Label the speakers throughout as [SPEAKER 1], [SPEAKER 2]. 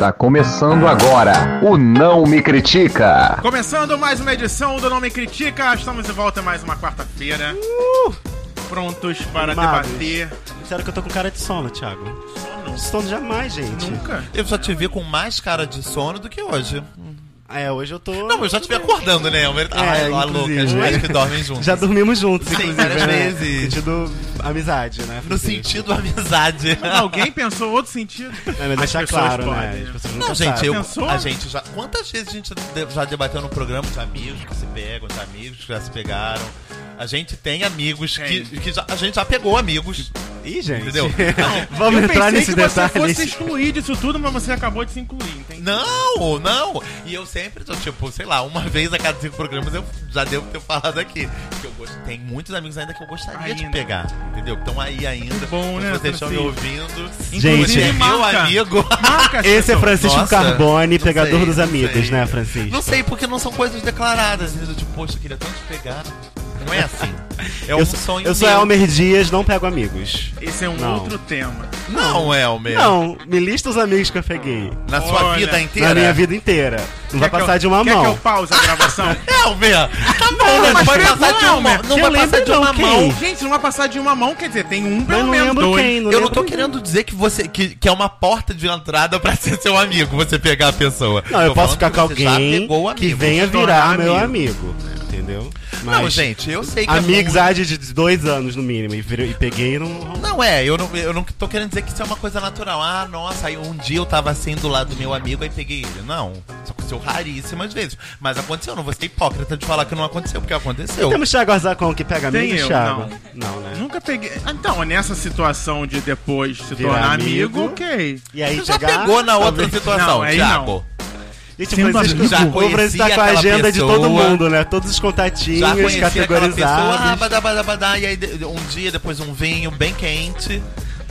[SPEAKER 1] Está começando agora o Não Me Critica.
[SPEAKER 2] Começando mais uma edição do Não Me Critica, estamos de volta mais uma quarta-feira. Prontos para
[SPEAKER 3] Animados.
[SPEAKER 2] debater.
[SPEAKER 3] Sério que eu tô com cara de sono, Thiago.
[SPEAKER 2] Sono.
[SPEAKER 3] Sono jamais, gente.
[SPEAKER 2] Nunca.
[SPEAKER 4] Eu já te vi com mais cara de sono do que hoje.
[SPEAKER 3] É, hoje eu tô.
[SPEAKER 4] Não, eu já te vi acordando, né?
[SPEAKER 3] É,
[SPEAKER 4] Ai, lá
[SPEAKER 3] inclusive.
[SPEAKER 4] loucas, acho que dormem juntos.
[SPEAKER 3] Já dormimos juntos,
[SPEAKER 4] Sim,
[SPEAKER 3] inclusive.
[SPEAKER 4] várias
[SPEAKER 3] né?
[SPEAKER 4] vezes.
[SPEAKER 3] No sentido amizade, né?
[SPEAKER 4] No sentido amizade.
[SPEAKER 2] Mas alguém pensou outro sentido?
[SPEAKER 3] É, mas
[SPEAKER 2] As
[SPEAKER 3] deixar claro,
[SPEAKER 2] podem.
[SPEAKER 3] né? As pessoas nunca
[SPEAKER 4] Não, gente, eu,
[SPEAKER 2] Pensou?
[SPEAKER 4] a gente já. Quantas vezes a gente de- já debateu no programa de amigos que se pegam, de amigos que já se pegaram? A gente tem amigos que, que já, a gente já pegou amigos.
[SPEAKER 3] Ih, gente.
[SPEAKER 4] Entendeu?
[SPEAKER 3] Vamos
[SPEAKER 2] eu
[SPEAKER 3] entrar
[SPEAKER 2] pensei
[SPEAKER 3] nesses
[SPEAKER 2] que você
[SPEAKER 3] detalhes.
[SPEAKER 2] fosse excluir disso tudo, mas você acabou de se incluir, entende?
[SPEAKER 4] Não, não. E eu sempre tô, tipo, sei lá, uma vez a cada cinco programas eu já devo ter falado aqui. Que eu gosto, tem muitos amigos ainda que eu gostaria de
[SPEAKER 2] Ainda.
[SPEAKER 4] pegar. Entendeu? Que estão aí ainda.
[SPEAKER 2] Que bom, né,
[SPEAKER 4] Vocês estão me ouvindo.
[SPEAKER 3] Gente,
[SPEAKER 4] é meu amigo.
[SPEAKER 2] Marca
[SPEAKER 3] Esse é. Francisco
[SPEAKER 4] Nossa,
[SPEAKER 3] Carbone, pegador
[SPEAKER 4] sei,
[SPEAKER 3] dos amigos,
[SPEAKER 4] sei.
[SPEAKER 3] né, Francisco?
[SPEAKER 4] Não sei, porque não são coisas declaradas. Eu, tipo, poxa, eu queria tanto te pegar. Não é assim. É um
[SPEAKER 3] eu, sou-
[SPEAKER 4] sonho
[SPEAKER 3] eu sou
[SPEAKER 4] meu.
[SPEAKER 3] Elmer Dias, não pego amigos.
[SPEAKER 2] Esse é um
[SPEAKER 3] Não.
[SPEAKER 2] outro tema.
[SPEAKER 4] Não, Elmer.
[SPEAKER 3] Não, me lista os amigos que eu peguei.
[SPEAKER 4] Na sua
[SPEAKER 2] Olha,
[SPEAKER 4] vida inteira.
[SPEAKER 3] Na minha vida inteira. Não vai
[SPEAKER 2] Quer que
[SPEAKER 3] passar
[SPEAKER 2] eu-
[SPEAKER 3] de uma
[SPEAKER 2] quer
[SPEAKER 3] mão.
[SPEAKER 2] que eu pause a gravação?
[SPEAKER 4] Elmer! Tá bom,
[SPEAKER 2] Não,
[SPEAKER 4] não, vai
[SPEAKER 2] mas
[SPEAKER 4] passar de uma mão. Não vai
[SPEAKER 3] eu
[SPEAKER 4] passar de uma mão.
[SPEAKER 2] Gente, não vai passar de uma mão, quer dizer, tem um
[SPEAKER 3] Eu
[SPEAKER 2] pelo
[SPEAKER 3] não
[SPEAKER 2] menos
[SPEAKER 3] lembro
[SPEAKER 2] dois.
[SPEAKER 3] quem, não
[SPEAKER 4] eu não tô
[SPEAKER 3] quem.
[SPEAKER 4] querendo dizer que você que, que é uma porta de entrada pra ser seu amigo, você pegar a pessoa.
[SPEAKER 3] Não, eu
[SPEAKER 4] Tô
[SPEAKER 3] posso ficar com alguém que venha virar meu
[SPEAKER 2] amigo.
[SPEAKER 3] Amigo. Entendeu?
[SPEAKER 4] Não, gente, eu sei que é muito-
[SPEAKER 3] Amizade de dois anos no mínimo. E, e peguei e não.
[SPEAKER 4] Não é, eu não, eu não tô querendo dizer que isso é uma coisa natural. Ah, nossa, aí um dia eu tava assim do lado do meu amigo aí peguei ele. Não, isso aconteceu raríssimas vezes. Mas aconteceu, não vou ser hipócrita de falar que não aconteceu, porque aconteceu.
[SPEAKER 3] Temos Thiago Arzacon que pega
[SPEAKER 2] eu,
[SPEAKER 3] Thiago? Não, né?
[SPEAKER 2] Nunca peguei. Então, nessa situação de depois se
[SPEAKER 3] Virar
[SPEAKER 2] tornar
[SPEAKER 3] amigo.
[SPEAKER 2] amigo, ok.
[SPEAKER 3] E aí
[SPEAKER 4] Você já pegou na outra
[SPEAKER 3] talvez-
[SPEAKER 4] situação,
[SPEAKER 2] Não, aí
[SPEAKER 4] Thiago?
[SPEAKER 3] Gente,
[SPEAKER 2] Sim,
[SPEAKER 3] o Francisco,
[SPEAKER 2] já
[SPEAKER 3] o Francisco tá com a agenda de todo
[SPEAKER 4] pessoa.
[SPEAKER 3] mundo, né? Todos os contatinhos
[SPEAKER 4] Já aquela pessoa, ah,
[SPEAKER 3] categorizados.
[SPEAKER 4] badá, badá, badá, e aí um dia, depois um vinho bem quente.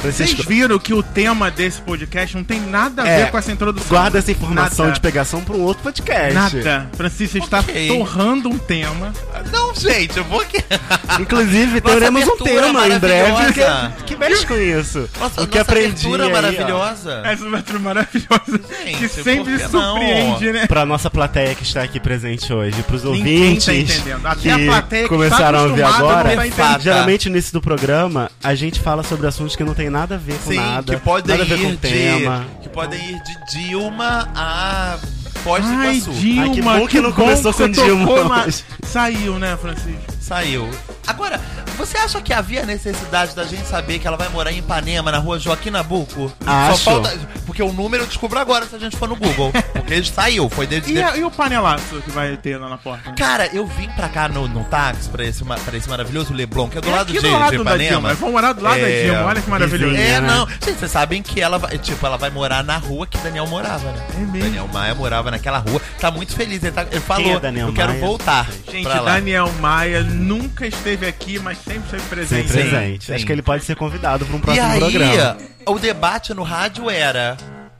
[SPEAKER 2] Vocês
[SPEAKER 3] Francisco,
[SPEAKER 2] viram que o tema desse podcast não tem nada a
[SPEAKER 3] É,
[SPEAKER 2] ver com essa introdução.
[SPEAKER 3] guarda essa informação
[SPEAKER 2] Nada.
[SPEAKER 3] de pegação pra um outro podcast.
[SPEAKER 2] Nada. Francisco está torrando um tema.
[SPEAKER 4] Não, gente, eu vou que.
[SPEAKER 3] Inclusive,
[SPEAKER 4] Nossa
[SPEAKER 3] teremos um tema em breve que, que mexe com isso.
[SPEAKER 4] Nossa,
[SPEAKER 3] o que
[SPEAKER 4] nossa
[SPEAKER 3] aprendi
[SPEAKER 4] abertura
[SPEAKER 3] aí, ó.
[SPEAKER 4] maravilhosa.
[SPEAKER 2] Essa abertura maravilhosa.
[SPEAKER 4] Gente,
[SPEAKER 2] que sempre
[SPEAKER 4] que não?
[SPEAKER 2] surpreende, né?
[SPEAKER 3] Pra nossa plateia que está aqui presente hoje, pros
[SPEAKER 2] Ninguém
[SPEAKER 3] ouvintes
[SPEAKER 2] tá entendendo. Até
[SPEAKER 3] que
[SPEAKER 2] a plateia que
[SPEAKER 3] começaram
[SPEAKER 2] tá
[SPEAKER 3] a ver
[SPEAKER 2] acostumada
[SPEAKER 3] agora,
[SPEAKER 2] tá
[SPEAKER 3] geralmente no início do programa a gente fala sobre assuntos que não tem nada a ver com
[SPEAKER 4] Sim,
[SPEAKER 3] nada,
[SPEAKER 4] que podem
[SPEAKER 3] nada a ver com
[SPEAKER 4] ir
[SPEAKER 3] o tema.
[SPEAKER 4] de. Que podem ir de Dilma a Foz do
[SPEAKER 2] Ai,
[SPEAKER 4] Iguaçu.
[SPEAKER 2] Dilma,
[SPEAKER 3] Ai, que bom que não começou
[SPEAKER 2] que
[SPEAKER 3] com Dilma
[SPEAKER 2] na-. Saiu, né, Francisco?
[SPEAKER 4] Saiu. Agora, você acha que havia necessidade da gente saber que ela vai morar em Ipanema, na rua Joaquim Nabuco?
[SPEAKER 3] Acho.
[SPEAKER 4] Só falta. Porque o número eu descubro agora se a gente for no Google. Porque ele saiu, foi desde.
[SPEAKER 2] E, a- e o panelaço que vai ter lá na porta?
[SPEAKER 4] Cara, eu vim pra cá no, no táxi, pra esse, pra esse maravilhoso Leblon, que é do
[SPEAKER 2] É
[SPEAKER 4] lado de,
[SPEAKER 2] do lado
[SPEAKER 4] de
[SPEAKER 2] da
[SPEAKER 4] Ipanema.
[SPEAKER 2] Dilma. Vamos morar do lado da
[SPEAKER 4] É,
[SPEAKER 2] Dilma. Olha que maravilhoso.
[SPEAKER 3] vizinha.
[SPEAKER 4] É,
[SPEAKER 3] né?
[SPEAKER 4] não. Gente, vocês sabem que ela vai, tipo, ela vai morar na rua que Daniel morava, né?
[SPEAKER 2] É mesmo?
[SPEAKER 4] Daniel Maia morava naquela rua. Tá muito feliz. Ele, tá- ele falou,
[SPEAKER 3] é Daniel
[SPEAKER 4] eu quero
[SPEAKER 3] Maia?
[SPEAKER 4] voltar.
[SPEAKER 2] Gente. Daniel Maia nunca esteve aqui, mas sempre esteve presente.
[SPEAKER 3] Sempre
[SPEAKER 4] Sim,
[SPEAKER 3] presente.
[SPEAKER 4] sim.
[SPEAKER 3] Acho que ele pode ser convidado para um
[SPEAKER 4] E
[SPEAKER 3] próximo
[SPEAKER 4] aí,
[SPEAKER 3] programa.
[SPEAKER 4] o debate no rádio era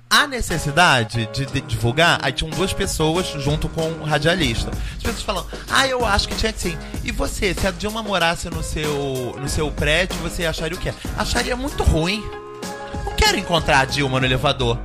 [SPEAKER 4] a necessidade de, de divulgar. Aí tinham duas pessoas junto com o radialista. As pessoas falam, ah, eu acho que tinha que sim. E você, se a Dilma morasse no seu, no seu prédio, você acharia o quê? Acharia muito ruim. Não quero encontrar a Dilma no elevador.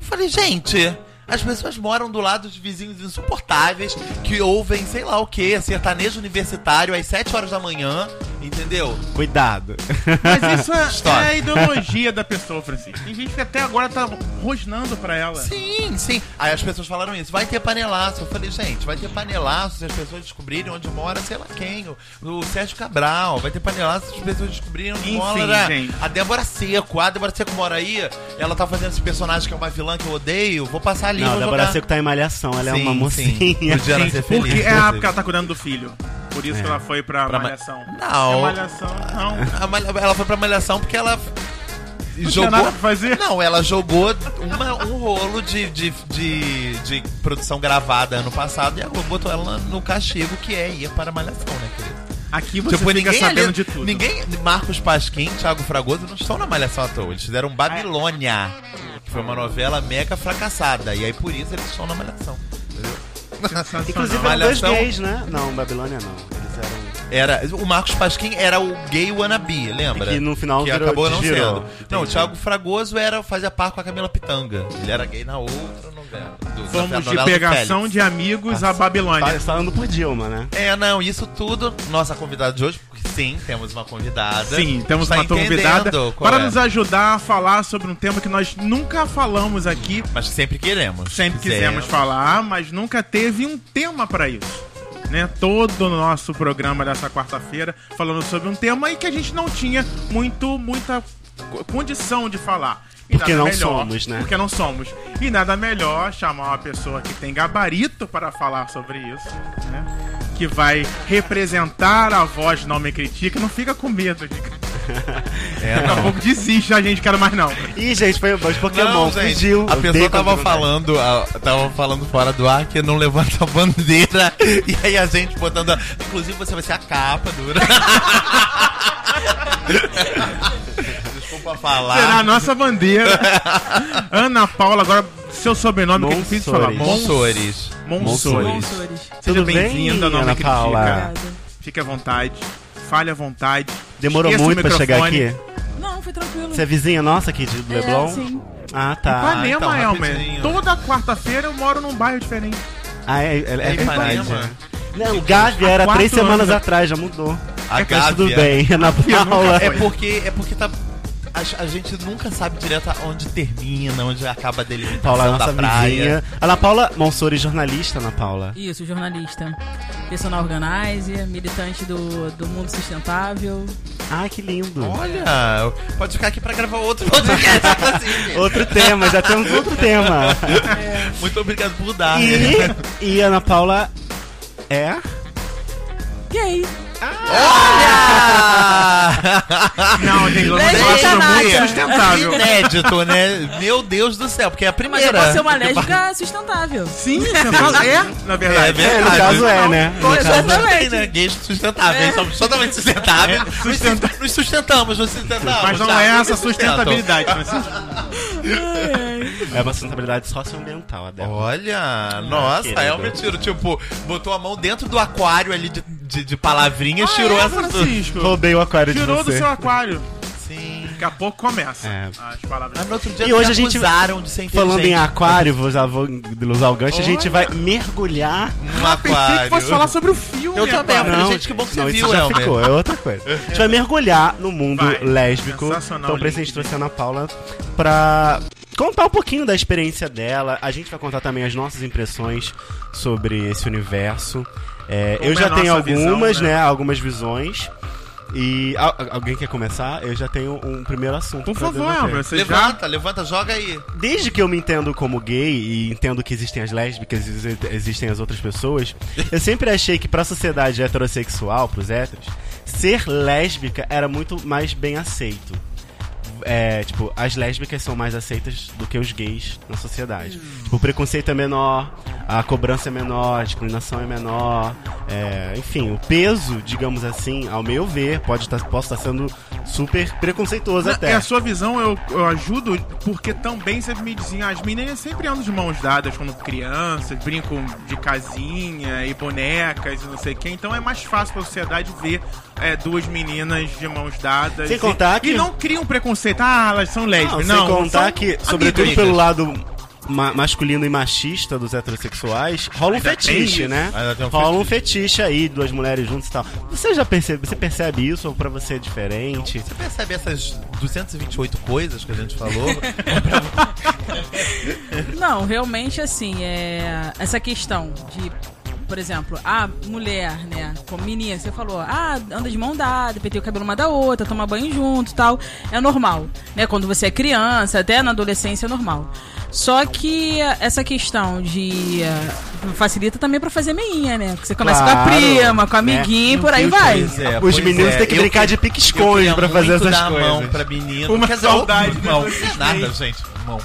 [SPEAKER 4] Eu falei, gente. As pessoas moram do lado de vizinhos insuportáveis que ouvem, sei lá o que, sertanejo universitário às 7 horas da manhã, entendeu?
[SPEAKER 3] Cuidado.
[SPEAKER 2] Mas isso é,
[SPEAKER 4] História.
[SPEAKER 2] é a ideologia da pessoa, Francisco. Tem gente que até agora tá rosnando pra ela.
[SPEAKER 4] Sim, sim. Aí as pessoas falaram isso. Vai ter panelaço. Eu falei, gente, vai ter panelaço se as pessoas descobrirem onde mora, sei lá quem. O, o Sérgio Cabral. Vai ter panelaço se as pessoas descobrirem onde
[SPEAKER 2] Enfim,
[SPEAKER 4] mora.
[SPEAKER 2] gente.
[SPEAKER 4] A Débora Seco. A Débora Seco mora aí. Ela tá fazendo esse personagem que é uma vilã que eu odeio. Vou passar ali.
[SPEAKER 3] Não,
[SPEAKER 4] vou
[SPEAKER 3] a Débora
[SPEAKER 4] jogar.
[SPEAKER 3] Seco tá em malhação, ela é
[SPEAKER 4] Sim,
[SPEAKER 3] uma
[SPEAKER 4] sim.
[SPEAKER 3] mocinha.
[SPEAKER 4] Podia ela
[SPEAKER 2] Gente,
[SPEAKER 4] ser feliz.
[SPEAKER 2] porque é
[SPEAKER 4] inclusive.
[SPEAKER 2] porque ela tá cuidando do filho. Por isso que ela foi pra,
[SPEAKER 4] Pra ma-
[SPEAKER 2] Malhação.
[SPEAKER 4] Não.
[SPEAKER 2] É Malhação, não.
[SPEAKER 4] A Malha- Ela foi pra malhação porque ela.
[SPEAKER 2] Não pra fazer?
[SPEAKER 4] Não, ela jogou uma- um rolo de, de, de, de produção gravada ano passado e a Globo botou ela no castigo que é ir para a malhação, né, querido?
[SPEAKER 2] Aqui você
[SPEAKER 4] tipo,
[SPEAKER 2] fica
[SPEAKER 4] ninguém
[SPEAKER 2] sabendo
[SPEAKER 4] ali,
[SPEAKER 2] de tudo.
[SPEAKER 4] Ninguém, Marcos Pasquim, Thiago Fragoso não estão na malhação à toa. Eles fizeram Babilônia, que foi uma novela mega fracassada. E aí por isso eles estão na malhação. Entendeu?
[SPEAKER 3] Inclusive eram dois gays, né? Não, Babilônia não. Eles eram.
[SPEAKER 4] Era, o Marcos Pasquim era o gay wannabe, lembra?
[SPEAKER 3] E que no final
[SPEAKER 4] que
[SPEAKER 3] virou-
[SPEAKER 4] acabou não sendo. Não, o. Thiago Fragoso era, fazia par com a Camila Pitanga. Ele era gay na outra. Do-
[SPEAKER 2] Fomos de pegação de amigos a Babilônia.
[SPEAKER 3] Tá falando por Dilma, né?
[SPEAKER 4] É, não, isso tudo, nossa convidada de hoje, porque sim, temos uma convidada.
[SPEAKER 2] Sim, temos
[SPEAKER 4] Está
[SPEAKER 2] uma convidada para
[SPEAKER 4] é.
[SPEAKER 2] nos ajudar a falar sobre um tema que nós nunca falamos aqui.
[SPEAKER 4] Mas sempre queremos.
[SPEAKER 2] Sempre quisemos falar, mas nunca teve um tema para isso. Né? Todo o nosso programa dessa quarta-feira falando sobre um tema e que a gente não tinha muito, muita co- condição de falar. E
[SPEAKER 3] Porque
[SPEAKER 2] nada
[SPEAKER 3] não somos, né?
[SPEAKER 2] Porque não somos. E nada melhor chamar uma pessoa que tem gabarito para falar sobre isso, né? Que vai representar a voz Não Me Critica. Não fica com medo, de...
[SPEAKER 4] É,
[SPEAKER 2] Daqui a pouco desiste, a gente quero mais não.
[SPEAKER 3] Ih, gente, foi os Pokémon,
[SPEAKER 4] Não, gente,
[SPEAKER 3] fugiu.
[SPEAKER 4] a pessoa tava
[SPEAKER 3] vontade.
[SPEAKER 4] falando, a- tava falando fora do ar que não levanta a bandeira. E aí a gente botando. a- Inclusive você vai ser a capa dura. Desculpa falar.
[SPEAKER 2] Será a nossa bandeira. Ana Paula, agora seu sobrenome que é difícil de falar.
[SPEAKER 3] Monsores.
[SPEAKER 2] Mon-
[SPEAKER 4] Monsores.
[SPEAKER 2] Seja
[SPEAKER 3] Tudo bem,
[SPEAKER 2] bem-vinda, não
[SPEAKER 3] Ana
[SPEAKER 2] me
[SPEAKER 3] Paula?
[SPEAKER 2] critica. Fique à vontade. Fale à vontade.
[SPEAKER 3] Demorou
[SPEAKER 2] Esqueça o
[SPEAKER 3] muito pra chegar aqui?
[SPEAKER 5] Não, foi tranquilo.
[SPEAKER 3] Você é vizinha nossa aqui de
[SPEAKER 5] É,
[SPEAKER 3] Leblon?
[SPEAKER 5] sim.
[SPEAKER 3] Ah, tá.
[SPEAKER 2] Ipanema,
[SPEAKER 4] então,
[SPEAKER 2] Elmer. Toda quarta-feira eu moro num bairro diferente.
[SPEAKER 3] Ah, é, é, é
[SPEAKER 4] É
[SPEAKER 3] verdade.
[SPEAKER 4] Ipanema?
[SPEAKER 3] Não, Gávea era três semanas atrás, já mudou.
[SPEAKER 4] A
[SPEAKER 3] Mas tudo
[SPEAKER 4] Gávea.
[SPEAKER 3] bem, Ana Paula.
[SPEAKER 4] É porque, é porque tá. A, a gente nunca sabe direto onde termina, onde acaba a delimitação
[SPEAKER 3] Paula, nossa
[SPEAKER 4] da praia.
[SPEAKER 3] vizinha. Ana Paula Monsori, jornalista, Ana Paula.
[SPEAKER 5] Isso, jornalista. Personal organizer, militante do, do mundo sustentável.
[SPEAKER 3] Ah, que lindo.
[SPEAKER 4] Olha, pode ficar aqui pra gravar outro podcast, inclusive.
[SPEAKER 3] Outro tema, já temos outro tema.
[SPEAKER 4] Muito obrigado por dar.
[SPEAKER 3] E, e Ana Paula é.
[SPEAKER 5] Gay.
[SPEAKER 2] Não, gente, eu não
[SPEAKER 5] Lésbica
[SPEAKER 2] gosto
[SPEAKER 5] nada.
[SPEAKER 2] muito sustentável.
[SPEAKER 4] Inédito, né? Meu Deus do céu, porque é a
[SPEAKER 5] Mas
[SPEAKER 4] primeira.
[SPEAKER 5] eu posso ser uma lésbica sustentável.
[SPEAKER 2] Sim, você fala. É, na verdade.
[SPEAKER 4] É verdade.
[SPEAKER 3] É, no caso é, né? No
[SPEAKER 4] somos também, né? Gays sustentáveis. Somos totalmente sustentáveis.
[SPEAKER 2] É,
[SPEAKER 4] Nos-
[SPEAKER 2] sustenta-
[SPEAKER 4] Nos sustentamos, nos sustentamos.
[SPEAKER 2] Mas não
[SPEAKER 4] tá?
[SPEAKER 2] é essa sustentabilidade. mas-
[SPEAKER 3] é uma sustentabilidade socioambiental, a dela.
[SPEAKER 4] Olha, nossa,
[SPEAKER 3] querido.
[SPEAKER 4] é um mentira. Tipo, botou a mão dentro do aquário ali de, de, de palavrinhas,
[SPEAKER 2] Ah,
[SPEAKER 4] tirou
[SPEAKER 2] é,
[SPEAKER 4] essas duas.
[SPEAKER 2] Francisco.
[SPEAKER 3] Roubei o aquário
[SPEAKER 2] Tirou
[SPEAKER 3] de
[SPEAKER 2] do
[SPEAKER 3] você.
[SPEAKER 2] seu aquário.
[SPEAKER 4] Sim.
[SPEAKER 2] Daqui a pouco começa
[SPEAKER 3] É.
[SPEAKER 2] as palavras.
[SPEAKER 4] Mas no outro dia
[SPEAKER 3] E hoje a gente-
[SPEAKER 4] de ser
[SPEAKER 3] Falando em aquário, vou usar, vou usar o gancho, a gente
[SPEAKER 2] Olha.
[SPEAKER 3] vai mergulhar.
[SPEAKER 4] Um
[SPEAKER 2] Ah, pensei
[SPEAKER 4] aquário.
[SPEAKER 2] que fosse falar sobre o filme.
[SPEAKER 4] Eu também,
[SPEAKER 2] agora.
[SPEAKER 4] Não, gente, que bom que você
[SPEAKER 3] não,
[SPEAKER 4] viu,
[SPEAKER 3] isso já
[SPEAKER 4] Elmer.
[SPEAKER 3] ficou, é outra coisa. A gente vai mergulhar no mundo
[SPEAKER 2] Vai.
[SPEAKER 3] lésbico.
[SPEAKER 2] Sensacional,
[SPEAKER 3] Então, por isso a gente trouxe a Ana Paula pra contar um pouquinho da experiência dela. A gente vai contar também as nossas impressões sobre esse universo. É, eu
[SPEAKER 2] é
[SPEAKER 3] já
[SPEAKER 2] a
[SPEAKER 3] tenho
[SPEAKER 2] nossa visão,
[SPEAKER 3] algumas,
[SPEAKER 2] né?
[SPEAKER 3] né? Algumas visões. E al- alguém quer começar? Eu já tenho um primeiro assunto.
[SPEAKER 2] Por favor, você já...
[SPEAKER 4] Levanta, levanta, joga aí.
[SPEAKER 3] Desde que eu me entendo como gay e entendo que existem as lésbicas e exi- existem as outras pessoas, eu sempre achei que pra sociedade heterossexual, pros héteros, ser lésbica era muito mais bem aceito. É, tipo, as lésbicas são mais aceitas do que os gays na sociedade. Tipo, o preconceito é menor, a cobrança é menor, a discriminação é menor. é, enfim, o peso, digamos assim, ao meu ver, pode estar posso estar sendo super preconceituoso até.
[SPEAKER 2] É a sua visão, eu, eu ajudo, porque também sempre me diziam, as meninas sempre andam de mãos dadas quando crianças, brincam de casinha e bonecas e não sei o que, então é mais fácil pra sociedade ver é, duas meninas de mãos dadas.
[SPEAKER 3] Sem
[SPEAKER 2] e,
[SPEAKER 3] contar que-
[SPEAKER 2] E não criam preconceito, ah, elas são lésbicas.
[SPEAKER 3] Não,
[SPEAKER 2] Não,
[SPEAKER 3] sem contar
[SPEAKER 2] são
[SPEAKER 3] que, sobretudo
[SPEAKER 2] amigas.
[SPEAKER 3] pelo lado ma- masculino e machista dos heterossexuais, rola um
[SPEAKER 2] Ainda
[SPEAKER 3] fetiche, né?
[SPEAKER 4] Um
[SPEAKER 3] rola um fetiche aí, duas mulheres juntas e tal. Você já percebe, você percebe isso ou pra você é diferente?
[SPEAKER 4] Você percebe essas 228 coisas que a gente falou?
[SPEAKER 5] Não, realmente assim, é essa questão de, por exemplo, a mulher, né, como menina, você falou, ah, anda de mão dada, penteia o cabelo uma da outra, toma banho junto, tal, é normal, né? Quando você é criança, até na adolescência é normal. Só que essa questão de facilita também pra fazer meinha, né? Porque você começa com a
[SPEAKER 3] Claro,
[SPEAKER 5] prima, com a
[SPEAKER 3] né?
[SPEAKER 5] amiguinha e por aí vai.
[SPEAKER 4] É,
[SPEAKER 3] Os meninos
[SPEAKER 4] é.
[SPEAKER 3] têm que
[SPEAKER 4] Eu
[SPEAKER 3] brincar de pique-esconde pra fazer essas
[SPEAKER 4] dar
[SPEAKER 3] coisas.
[SPEAKER 4] mão pra menino.
[SPEAKER 2] Uma saudade
[SPEAKER 4] mão. Nada, gente. Mão.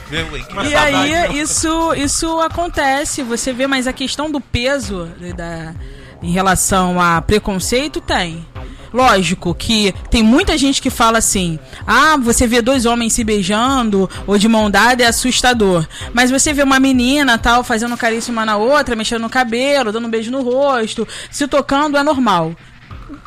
[SPEAKER 2] Uma
[SPEAKER 5] E aí, isso, isso acontece, você vê, mas a questão do peso né, da, em relação a preconceito tem. Lógico que tem muita gente que fala assim: ah, você vê dois homens se beijando ou de mão dada é assustador. Mas você vê uma menina tal fazendo carícia uma na outra, mexendo no cabelo, dando um beijo no rosto, se tocando é normal.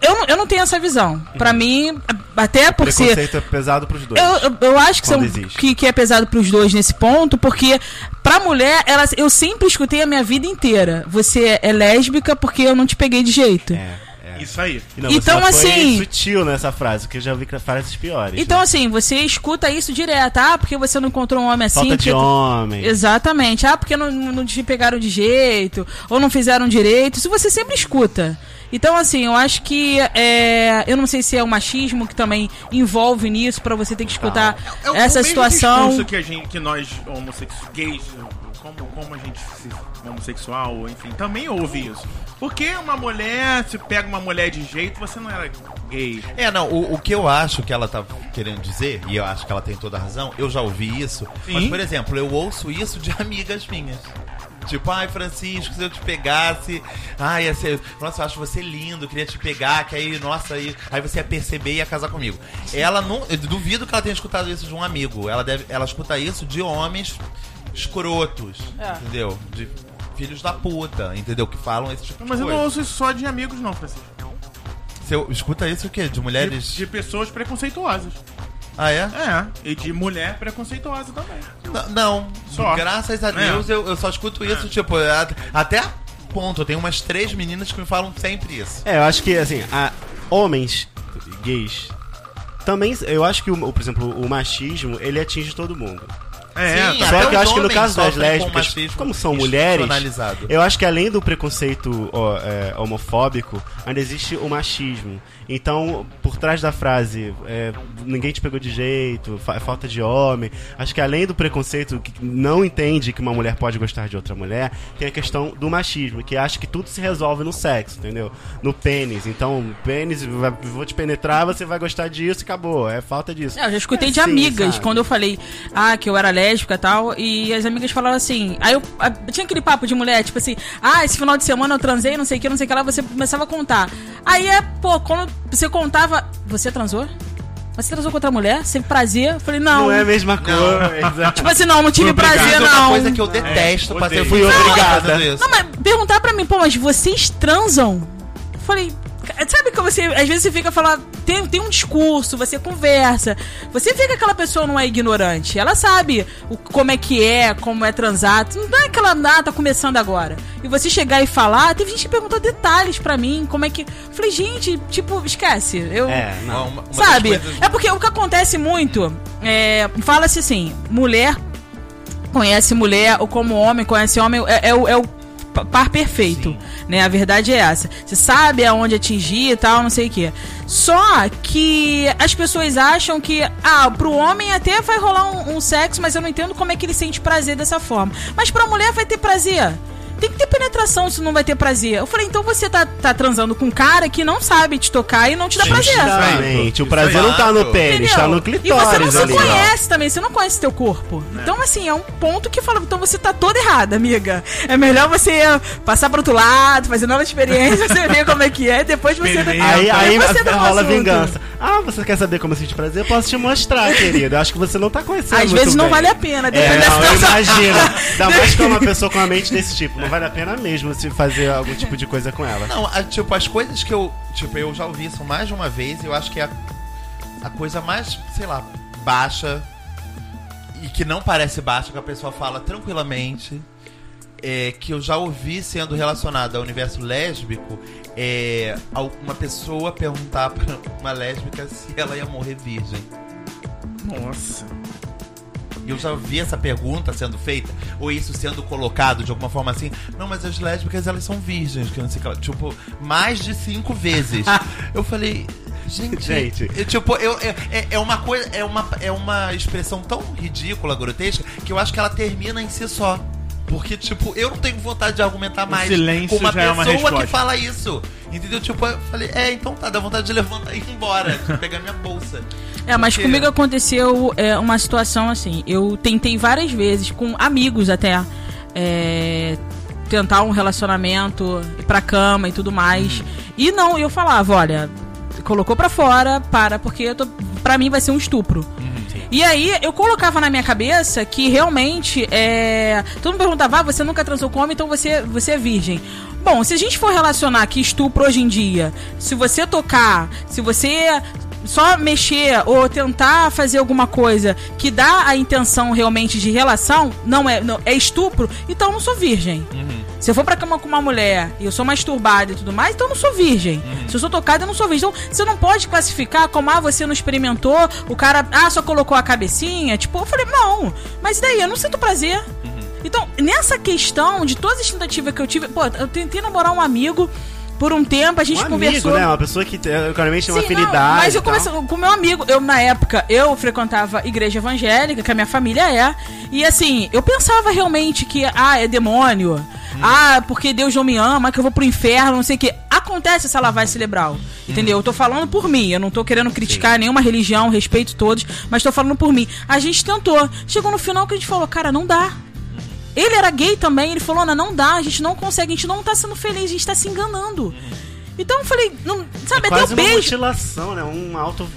[SPEAKER 5] eu, não- eu não tenho essa visão. Pra mim, até por ser.
[SPEAKER 3] Preconceito é pesado pros dois.
[SPEAKER 5] Eu, eu, eu acho que, são, que, que é pesado pros dois nesse ponto, porque pra mulher, ela, eu sempre escutei a minha vida inteira. Você é lésbica porque eu não te peguei de jeito.
[SPEAKER 3] É.
[SPEAKER 2] Isso aí.
[SPEAKER 3] Não,
[SPEAKER 5] Então, assim-
[SPEAKER 3] sutil nessa frase, porque eu já vi que frases piores.
[SPEAKER 5] Então,
[SPEAKER 3] né?
[SPEAKER 5] assim, você escuta isso direto. Ah, porque você não encontrou um homem assim.
[SPEAKER 3] Falta de
[SPEAKER 5] porque-
[SPEAKER 3] homem.
[SPEAKER 5] Exatamente. Ah, porque não, não te pegaram de jeito, ou não fizeram direito. Isso você sempre escuta. Então, assim, eu acho que. É, eu não sei se é o machismo que também envolve nisso, pra você ter que escutar
[SPEAKER 2] É o-
[SPEAKER 5] essa
[SPEAKER 2] o mesmo
[SPEAKER 5] situação.
[SPEAKER 2] discurso que, a gente, que nós, homossexuais, gays, como, como a gente se, homossexual, enfim, também ouve isso. Porque uma mulher, se pega uma mulher de jeito, você não era gay.
[SPEAKER 4] É, não, o, o que eu acho que ela tá querendo dizer, e eu acho que ela tem toda a razão, eu já ouvi isso, mas,
[SPEAKER 2] Sim.
[SPEAKER 4] por exemplo, eu ouço isso de amigas minhas. Tipo, ai, Francisco, se eu te pegasse, ai, ia ser, nossa, eu acho você lindo, queria te pegar, que aí, nossa, aí, aí você ia perceber e ia casar comigo. Ela não, eu duvido que ela tenha escutado isso de um amigo, ela deve, ela escuta isso de homens escrotos,
[SPEAKER 5] É.
[SPEAKER 4] entendeu? De filhos da puta, entendeu? Que falam esse tipo
[SPEAKER 2] Mas
[SPEAKER 4] de
[SPEAKER 2] eu
[SPEAKER 4] coisa.
[SPEAKER 2] não ouço isso só de amigos, não, Francisco.
[SPEAKER 4] Você escuta isso o quê? De
[SPEAKER 2] De,
[SPEAKER 4] mulheres...
[SPEAKER 2] de pessoas preconceituosas.
[SPEAKER 4] Ah, é?
[SPEAKER 2] É, e de mulher preconceituosa também.
[SPEAKER 4] N- Não,
[SPEAKER 2] Só.
[SPEAKER 4] graças a
[SPEAKER 2] É.
[SPEAKER 4] Deus eu, eu só escuto isso, tipo, a- até ponto. Eu tenho umas três meninas que me falam sempre isso.
[SPEAKER 3] É, eu acho que, assim, a- homens gays também, eu acho que, o- por exemplo, o machismo, ele atinge todo mundo.
[SPEAKER 2] É,
[SPEAKER 4] Sim,
[SPEAKER 2] tá.
[SPEAKER 3] Só que eu acho que no caso das lésbicas,
[SPEAKER 4] machismo
[SPEAKER 3] como são mulheres, eu acho que além do preconceito ó, é, homofóbico, ainda existe o machismo. Então, por trás da frase, é, ninguém te pegou de jeito, fa- falta de homem, acho que além do preconceito que não entende que uma mulher pode gostar de outra mulher, tem a questão do machismo, que acha que tudo se resolve no sexo, entendeu? No pênis. Então, pênis, vou te penetrar, você vai gostar disso e acabou. É falta disso.
[SPEAKER 5] É, eu já escutei
[SPEAKER 3] É,
[SPEAKER 5] de
[SPEAKER 3] sim,
[SPEAKER 5] amigas,
[SPEAKER 3] sabe?
[SPEAKER 5] quando eu falei, ah, que eu era lésbica e tal, e as amigas falaram assim, aí eu, tinha aquele papo de mulher, tipo assim, ah, esse final de semana eu transei, não sei o que, não sei o que lá, você começava a contar. Aí é, pô, quando você contava, você transou? Você transou com outra mulher? Teve prazer? Eu falei, não.
[SPEAKER 3] Não é a mesma coisa.
[SPEAKER 5] Tipo assim, não, não tive
[SPEAKER 2] Obrigado.
[SPEAKER 5] prazer,
[SPEAKER 4] Isso é uma
[SPEAKER 5] não.
[SPEAKER 4] coisa que eu detesto,
[SPEAKER 2] É,
[SPEAKER 4] pra ter
[SPEAKER 2] odeio.
[SPEAKER 3] Fui obrigada.
[SPEAKER 5] Não, mas perguntar pra mim, pô, mas vocês transam? Eu falei, sabe que você, às vezes você fica falando, tem, tem um discurso, você conversa, você vê que aquela pessoa não é ignorante, ela sabe o, como é que é, como é transar, não é aquela, ah, tá começando agora. E você chegar e falar, teve gente que perguntou detalhes pra mim, como é que... Eu falei, gente, tipo, esquece, eu...
[SPEAKER 3] É, não.
[SPEAKER 4] Uma- uma
[SPEAKER 5] Sabe?
[SPEAKER 4] coisas-
[SPEAKER 5] É porque o que acontece muito, é, fala-se assim, mulher conhece mulher, ou como homem conhece homem, é, é o, é o par perfeito, né? A verdade é essa. Você sabe aonde atingir e tal, não sei o quê. Só que as pessoas acham que, ah, pro homem até vai rolar um, um sexo, mas eu não entendo como é que ele sente prazer dessa forma. Mas pra mulher vai ter prazer. Tem que ter penetração se não vai ter prazer. Eu falei, então você tá, tá transando com um cara que não sabe te tocar e não te dá prazer.
[SPEAKER 3] Exatamente. O prazer não tá no pênis, tá no
[SPEAKER 5] E
[SPEAKER 3] clitóris
[SPEAKER 5] você não se
[SPEAKER 3] ali.
[SPEAKER 5] conhece também, você não conhece teu corpo. Então, assim, é um ponto que fala, então você tá toda errada, amiga. É melhor você passar pro outro lado, fazer nova experiência, você ver como é que é, depois você...
[SPEAKER 3] Aí, aí
[SPEAKER 5] você dá
[SPEAKER 3] rola
[SPEAKER 5] assunto.
[SPEAKER 3] vingança. Ah, você quer saber como eu sinto prazer? Eu posso te mostrar, querido. Eu acho que você não tá conhecendo
[SPEAKER 5] Às vezes não
[SPEAKER 3] bem.
[SPEAKER 5] vale a pena,
[SPEAKER 3] É,
[SPEAKER 5] depende da situação.
[SPEAKER 3] imagino. Ainda mais que é uma pessoa com a mente desse tipo. Não vale a pena mesmo se fazer algum tipo de coisa com ela.
[SPEAKER 4] Não, a- tipo, as coisas que eu. Tipo, eu já ouvi isso mais de uma vez e eu acho que é a, a coisa mais, sei lá, baixa e que não parece baixa, que a pessoa fala tranquilamente. É, que eu já ouvi sendo relacionado ao universo lésbico é uma pessoa perguntar pra uma lésbica se ela ia morrer virgem.
[SPEAKER 2] Nossa.
[SPEAKER 4] E eu já vi essa pergunta sendo feita, ou isso sendo colocado de alguma forma assim. Não, mas as lésbicas elas são virgens, que não sei o que. Tipo, mais de cinco vezes. eu falei. Gente,
[SPEAKER 3] Gente.
[SPEAKER 4] eu, tipo, eu, é, é- é uma coisa, é uma, é uma expressão tão ridícula, grotesca, que eu acho que ela termina em si só. Porque, tipo, eu não tenho vontade de argumentar mais
[SPEAKER 2] silêncio
[SPEAKER 4] com uma
[SPEAKER 2] já é uma
[SPEAKER 4] pessoa que fala isso. Entendeu? Tipo, eu falei, é, então tá, dá vontade de levantar e ir embora, de pegar minha bolsa.
[SPEAKER 5] É, mas
[SPEAKER 4] Porque-
[SPEAKER 5] comigo aconteceu é, uma situação assim. Eu tentei várias vezes, com amigos até, é, tentar um relacionamento, ir pra cama e tudo mais. E não, eu falava, olha, colocou pra fora, para, porque eu tô, pra mim vai ser um estupro. E aí eu colocava na minha cabeça que realmente é. Todo mundo perguntava, ah, você nunca transou com homem, então você, você é virgem. Bom, se a gente for relacionar que estupro hoje em dia, se você tocar, se você só mexer ou tentar fazer alguma coisa que dá a intenção realmente de relação, não é, não, é estupro, então eu não sou virgem. Se eu for pra cama com uma mulher e eu sou masturbada e tudo mais, então eu não sou virgem. Se eu sou tocada, eu não sou virgem. Então, você não pode classificar como, ah, você não experimentou, o cara, ah, só colocou a cabecinha. Tipo, eu falei, não, mas e daí? Eu não sinto prazer. Então, nessa questão de todas as tentativas que eu tive, pô, eu tentei namorar um amigo por um tempo, a gente
[SPEAKER 3] Um
[SPEAKER 5] conversou.
[SPEAKER 3] amigo, né? Uma pessoa que eh, claramente tem uma
[SPEAKER 5] Sim,
[SPEAKER 3] afinidade.
[SPEAKER 5] não, mas eu conversei com meu amigo. Eu, na época, eu frequentava igreja evangélica, que a minha família é. E assim, eu pensava realmente que, ah, é demônio.
[SPEAKER 3] Hum.
[SPEAKER 5] Ah, porque Deus não me ama, que eu vou pro inferno, não sei o quê. Acontece essa lavagem cerebral. Entendeu? Eu tô falando por mim. Eu não tô querendo criticar nenhuma religião, respeito todos, mas tô falando por mim. A gente tentou. Chegou no final que a gente falou, cara, não dá. Ele era gay também, ele falou, Ana, não dá, a gente não consegue, a gente não tá sendo feliz, a gente tá se enganando. Então eu falei, não, sabe,
[SPEAKER 3] É
[SPEAKER 5] até
[SPEAKER 3] quase
[SPEAKER 5] o
[SPEAKER 3] uma
[SPEAKER 5] beijo.
[SPEAKER 3] mutilação, né? Um auto.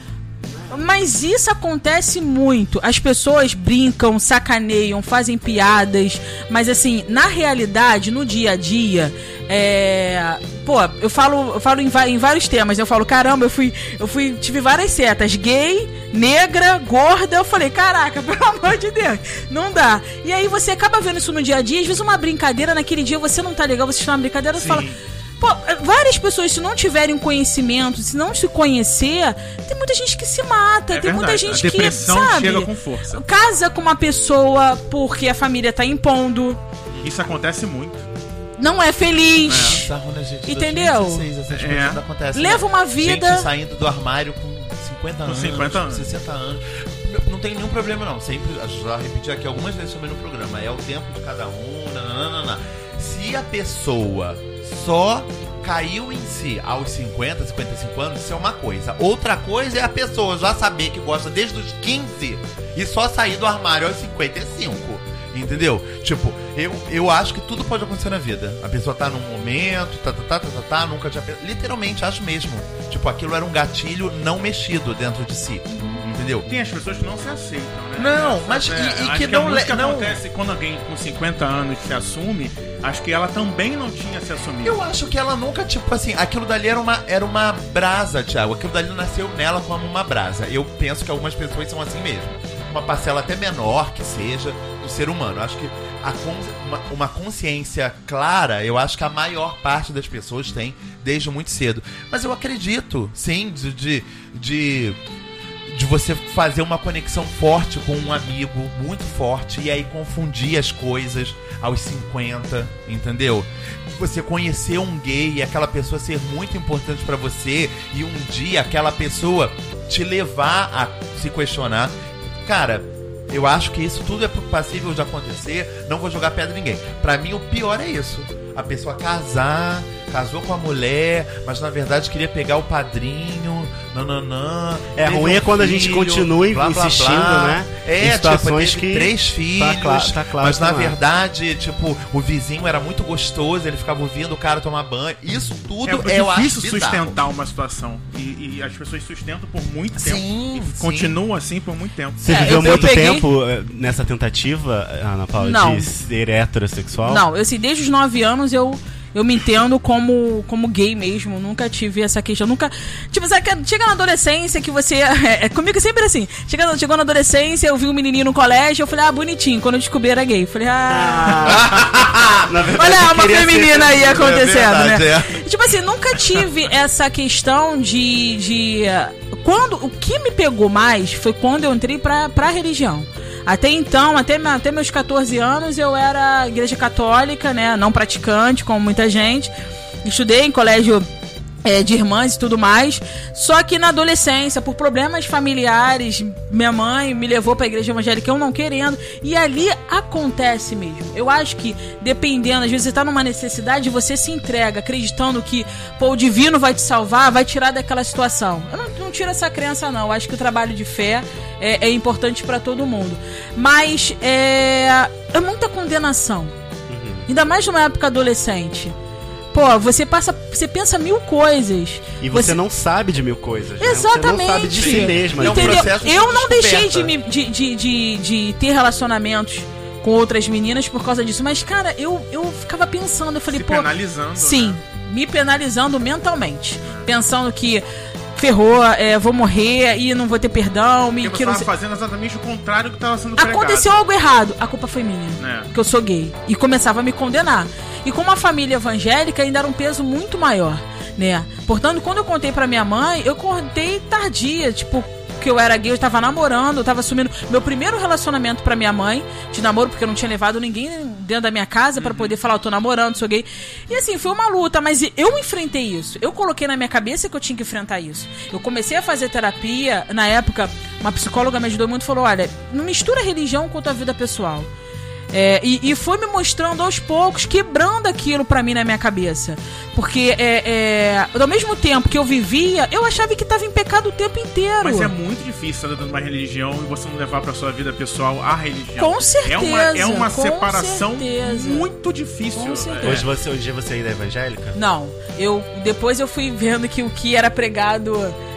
[SPEAKER 5] Mas isso acontece muito. As pessoas brincam, sacaneiam, fazem piadas, mas assim, na realidade, no dia a dia, é. Pô, eu falo, eu falo em, em vários temas. Eu falo, caramba, eu fui, eu fui, tive várias setas, gay, negra, gorda. Eu falei, caraca, pelo amor de Deus, não dá. E aí você acaba vendo isso no dia a dia, às vezes uma brincadeira, naquele dia você não tá legal, você está uma brincadeira, você fala. Pô, várias pessoas, se não tiverem conhecimento, se não se conhecer, tem muita gente que se mata,
[SPEAKER 2] É
[SPEAKER 5] tem muita
[SPEAKER 2] verdade,
[SPEAKER 5] gente
[SPEAKER 2] a depressão
[SPEAKER 5] que, sabe,
[SPEAKER 2] chega com força.
[SPEAKER 5] casa com uma pessoa porque a família tá impondo,
[SPEAKER 2] Isso acontece muito.
[SPEAKER 5] não é feliz.
[SPEAKER 4] Né, gente?
[SPEAKER 5] Entendeu?
[SPEAKER 4] 2016, essas
[SPEAKER 2] É.
[SPEAKER 4] coisas acontecem.
[SPEAKER 5] Leva uma vida-
[SPEAKER 4] Gente saindo do armário com 50 anos.
[SPEAKER 2] 50 anos.
[SPEAKER 4] 60 anos. Não tem nenhum problema, não. Sempre, já repeti aqui algumas vezes também no programa. É o tempo de cada um. Nananana. Se a pessoa só caiu em si aos 50, 55 anos, isso é uma coisa. Outra coisa é a pessoa já saber que gosta desde os 15 e só sair do armário aos 55. Entendeu? Tipo, eu, eu acho que tudo pode acontecer na vida. A pessoa tá num momento, tá, tá, tá, tá, tá, tá nunca tinha. Literalmente, acho mesmo. Tipo, aquilo era um gatilho não mexido dentro de si. Entendeu?
[SPEAKER 2] Tem as pessoas que não se aceitam, né?
[SPEAKER 4] Não,
[SPEAKER 2] Essa-
[SPEAKER 4] mas
[SPEAKER 2] é,
[SPEAKER 4] e- e que
[SPEAKER 2] a
[SPEAKER 4] não le- não-
[SPEAKER 2] acontece quando alguém com 50 anos se assume, acho que ela também não tinha se assumido.
[SPEAKER 4] Eu acho que ela nunca, tipo assim, aquilo dali era uma, era uma brasa, Thiago. Aquilo dali nasceu nela como uma brasa. Eu penso que algumas pessoas são assim mesmo. Uma parcela até menor que seja do ser humano. Eu acho que con- uma, uma consciência clara, eu acho que a maior parte das pessoas tem desde muito cedo. Mas eu acredito, sim, de, de, de de você fazer uma conexão forte com um amigo, muito forte, e aí confundir as coisas aos 50, entendeu? Você conhecer um gay e aquela pessoa ser muito importante pra você, e um dia aquela pessoa te levar a se questionar. Cara, eu acho que isso tudo é passível de acontecer, não vou jogar pedra em ninguém. Pra mim, o pior é isso. A pessoa casar, casou com a mulher, mas na verdade queria pegar o padrinho, nananã.
[SPEAKER 3] É ruim
[SPEAKER 4] um
[SPEAKER 3] é quando a gente
[SPEAKER 4] filho,
[SPEAKER 3] continua
[SPEAKER 4] blá, blá,
[SPEAKER 3] insistindo,
[SPEAKER 4] blá.
[SPEAKER 3] né?
[SPEAKER 4] É,
[SPEAKER 3] Em situações
[SPEAKER 4] tipo,
[SPEAKER 3] que
[SPEAKER 4] três
[SPEAKER 3] tá
[SPEAKER 4] filhos,
[SPEAKER 3] cla- tá claro
[SPEAKER 4] mas na
[SPEAKER 3] é.
[SPEAKER 4] verdade, tipo, o vizinho era muito gostoso, ele ficava ouvindo o cara tomar banho. Isso tudo
[SPEAKER 2] é
[SPEAKER 4] eu acho
[SPEAKER 2] difícil
[SPEAKER 4] bizarro.
[SPEAKER 2] sustentar uma situação. E, e as pessoas sustentam por muito tempo.
[SPEAKER 4] Sim,
[SPEAKER 2] e continuam assim por muito tempo.
[SPEAKER 3] Você
[SPEAKER 5] É,
[SPEAKER 3] viveu
[SPEAKER 5] eu- eu
[SPEAKER 3] muito
[SPEAKER 5] peguei-
[SPEAKER 3] tempo eh, nessa tentativa, Ana Paula,
[SPEAKER 5] Não.
[SPEAKER 3] de ser heterossexual?
[SPEAKER 5] Não, eu assim, desde os 9 anos eu eu me entendo como, como gay mesmo. Nunca tive essa questão. Nunca. Tipo, sabe, que chega na adolescência que você. É, comigo é sempre assim. Chega, chegou na adolescência, eu vi um menininho no colégio, eu falei, ah, bonitinho. Quando eu descobri era gay. Eu falei, ah.
[SPEAKER 3] Verdade,
[SPEAKER 5] Olha uma feminina aí acontecendo,
[SPEAKER 4] verdade,
[SPEAKER 5] né? Tipo assim, nunca tive essa questão de. de eh, quando O que me pegou mais foi quando eu entrei pra, pra religião. Até então, até, até meus 14 anos, eu era igreja católica, né? Não praticante, como muita gente. Estudei em colégio é, de irmãs e tudo mais. Só que na adolescência, por problemas familiares, minha mãe me levou pra igreja evangélica eu não querendo. E ali acontece mesmo. Eu acho que, dependendo, às vezes você tá numa necessidade, você se entrega, acreditando que pô, o divino vai te salvar, vai tirar daquela situação. Eu não, não tiro essa crença, não. Eu acho que o trabalho de fé é, é importante pra todo mundo. Mas é, é muita condenação. Ainda mais numa época adolescente. Pô, você passa. Você pensa mil coisas.
[SPEAKER 3] E você, não sabe de mil coisas. né?
[SPEAKER 5] Exatamente.
[SPEAKER 3] Você não sabe de si mesma.
[SPEAKER 4] É um
[SPEAKER 5] Entendeu?
[SPEAKER 4] processo de
[SPEAKER 5] eu não deixei de, me, de, de, de, de ter relacionamentos com outras meninas por causa disso. Mas, cara, eu, eu ficava pensando, eu falei,
[SPEAKER 2] Se
[SPEAKER 5] pô.
[SPEAKER 2] penalizando,
[SPEAKER 5] Sim,
[SPEAKER 2] né?
[SPEAKER 5] me penalizando mentalmente. Pensando que ferrou, é, vou morrer e não vou ter perdão. Me,
[SPEAKER 2] Porque
[SPEAKER 5] que
[SPEAKER 2] você
[SPEAKER 5] não sei-
[SPEAKER 2] fazendo exatamente o contrário do que tava sendo pregado.
[SPEAKER 5] Aconteceu algo errado, a culpa foi minha.
[SPEAKER 2] É.
[SPEAKER 5] Porque eu sou gay. E começava a me condenar. E como a família evangélica ainda era um peso muito maior, né? Portanto, quando eu contei pra minha mãe, eu contei tardia, tipo, que eu era gay, eu tava namorando, eu tava assumindo meu primeiro relacionamento pra minha mãe, de namoro, porque eu não tinha levado ninguém dentro da minha casa pra poder falar, eu tô namorando, sou gay. E assim, foi uma luta, mas eu enfrentei isso. Eu coloquei na minha cabeça que eu tinha que enfrentar isso. Eu comecei a fazer terapia, na época, uma psicóloga me ajudou muito e falou: olha, não mistura religião com a tua vida pessoal. É, e, e foi me mostrando aos poucos, quebrando aquilo pra mim na minha cabeça. Porque é, é, ao mesmo tempo que eu vivia, eu achava que tava em pecado o tempo inteiro.
[SPEAKER 2] Mas é muito difícil estar dentro de uma religião e você não levar pra sua vida pessoal a religião.
[SPEAKER 5] Com certeza,
[SPEAKER 2] É uma, é uma separação
[SPEAKER 5] certeza.
[SPEAKER 2] muito difícil.
[SPEAKER 5] Com certeza.
[SPEAKER 3] Hoje você, hoje você ainda é evangélica?
[SPEAKER 5] Não, eu depois eu fui vendo que o que era pregado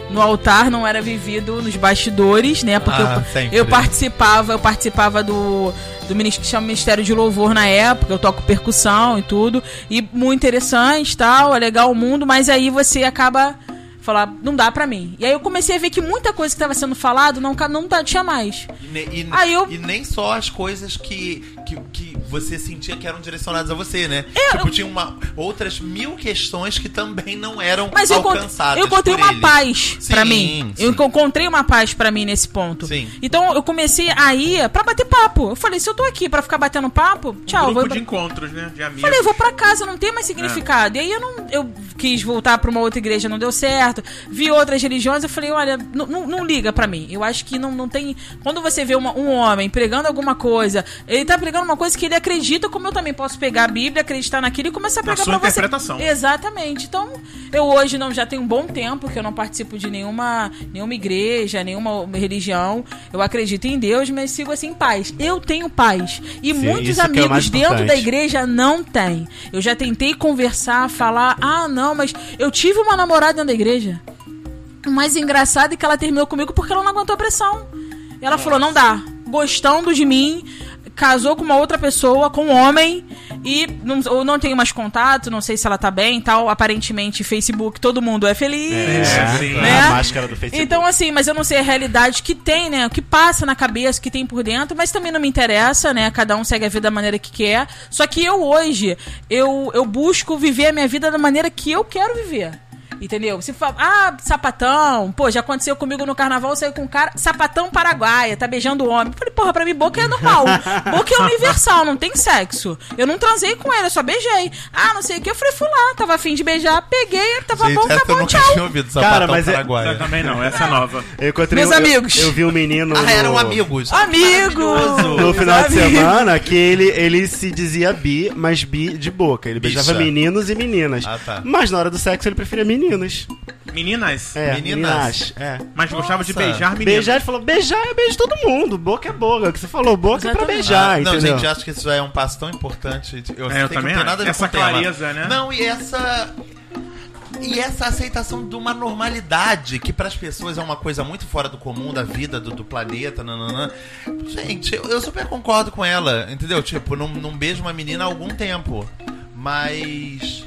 [SPEAKER 5] no altar não era vivido nos bastidores, né? Porque
[SPEAKER 4] Ah,
[SPEAKER 5] eu, eu participava, eu participava do do ministério que chama Ministério de Louvor na época, eu toco percussão e tudo, e muito interessante, tal, é legal o mundo, mas aí você acaba falar, não dá pra mim. E aí eu comecei a ver que muita coisa que tava sendo falado não não tá- tinha mais.
[SPEAKER 4] E, ne- e-
[SPEAKER 5] Aí eu-
[SPEAKER 4] e nem só as coisas que, que, que você sentia que eram direcionadas a você, né?
[SPEAKER 5] É,
[SPEAKER 4] tipo,
[SPEAKER 5] eu-
[SPEAKER 4] tinha uma, outras mil questões que também não eram
[SPEAKER 5] Mas eu,
[SPEAKER 4] alcançadas.
[SPEAKER 5] eu encontrei uma
[SPEAKER 4] ele.
[SPEAKER 5] paz pra mim. Eu
[SPEAKER 4] sim.
[SPEAKER 5] encontrei uma paz pra mim nesse ponto.
[SPEAKER 4] Sim.
[SPEAKER 5] Então eu comecei a ir pra bater papo. Eu falei, se eu tô aqui pra ficar batendo papo, tchau.
[SPEAKER 2] Um
[SPEAKER 5] vou
[SPEAKER 2] grupo
[SPEAKER 5] pra-
[SPEAKER 2] de encontros, né? De amigos.
[SPEAKER 5] Falei, vou pra casa, não tem mais significado. E aí eu não. Eu quis voltar pra uma outra igreja, não deu certo. Vi outras religiões, eu falei, olha, não, liga pra mim. Eu acho que não, não tem. Quando você vê uma- um homem pregando alguma coisa, ele tá pregando uma coisa que ele acredita, como eu também posso pegar a Bíblia, acreditar naquilo e começar a pregar
[SPEAKER 2] sua
[SPEAKER 5] pra você.
[SPEAKER 2] interpretação.
[SPEAKER 5] Exatamente. Então, eu hoje não já tenho um bom tempo que eu não participo de nenhuma, nenhuma igreja, nenhuma religião. Eu acredito em Deus, mas sigo assim em paz. Eu tenho paz. E
[SPEAKER 3] Sim,
[SPEAKER 5] muitos
[SPEAKER 3] é
[SPEAKER 5] amigos dentro da igreja não tem. Eu já tentei conversar, falar, ah, não, mas eu tive uma namorada dentro da igreja. O mais engraçado é que ela terminou comigo porque ela não aguentou a pressão. Ela falou, não dá. Gostando de mim, casou com uma outra pessoa, com um homem, e não, ou não tenho mais contato, não sei se ela tá bem e tal. Aparentemente, Facebook, todo mundo é feliz.
[SPEAKER 2] É, sim.
[SPEAKER 5] Né?
[SPEAKER 3] A máscara do Facebook.
[SPEAKER 5] Então, assim, mas eu não sei a realidade que tem, né? O que passa na cabeça, o que tem por dentro, mas também não me interessa, né? Cada um segue a vida da maneira que quer. Só que eu hoje, eu, eu busco viver a minha vida da maneira que eu quero viver. Entendeu? Se fala, ah, sapatão, pô, já aconteceu comigo no carnaval, eu saí com um cara, sapatão paraguaia, tá beijando o homem. Falei, porra, pra mim, boca é normal. boca é universal, não tem sexo. Eu não transei com ele, eu só beijei. Ah, não sei o que, eu falei, fui lá, tava afim de beijar, peguei, tava
[SPEAKER 4] Gente,
[SPEAKER 5] bom, tá
[SPEAKER 4] eu
[SPEAKER 5] bom,
[SPEAKER 4] nunca
[SPEAKER 5] tchau.
[SPEAKER 4] tinha ouvido,
[SPEAKER 3] Cara,
[SPEAKER 4] sapatão
[SPEAKER 3] mas é-
[SPEAKER 4] paraguaio.
[SPEAKER 2] Eu também não, essa é nova.
[SPEAKER 3] Eu encontrei
[SPEAKER 5] Meus
[SPEAKER 3] um- eu-
[SPEAKER 5] amigos.
[SPEAKER 3] Eu, vi um menino.
[SPEAKER 4] Ah, eram
[SPEAKER 3] no-
[SPEAKER 4] amigos.
[SPEAKER 5] Amigo!
[SPEAKER 3] No final de
[SPEAKER 5] Amigos.
[SPEAKER 3] semana, que ele, ele se dizia bi, mas bi de boca. Ele beijava
[SPEAKER 4] Bicha.
[SPEAKER 3] meninos e meninas.
[SPEAKER 4] Ah, tá.
[SPEAKER 3] Mas na hora do sexo ele preferia meninas.
[SPEAKER 2] Meninas,
[SPEAKER 3] É,
[SPEAKER 4] Meninas.
[SPEAKER 3] meninas. É.
[SPEAKER 2] mas gostava de
[SPEAKER 4] Nossa.
[SPEAKER 2] beijar meninas.
[SPEAKER 3] Beijar, ele falou, beijar é beijo de todo mundo. Boca é boca. O que você falou, boca é pra
[SPEAKER 5] Exatamente.
[SPEAKER 3] beijar,
[SPEAKER 4] Ah, não,
[SPEAKER 3] entendeu?
[SPEAKER 4] gente, acho que isso já é um passo tão importante. Eu,
[SPEAKER 2] É,
[SPEAKER 4] sei
[SPEAKER 2] eu
[SPEAKER 4] que
[SPEAKER 2] também
[SPEAKER 4] não tem nada a ver.
[SPEAKER 2] Essa clareza, né?
[SPEAKER 4] Não, e essa. E essa aceitação de uma normalidade que para as pessoas é uma coisa muito fora do comum da vida, do, do planeta, nananã. Gente, eu, eu super concordo com ela, entendeu? Tipo, não, não beijo uma menina há algum tempo. Mas.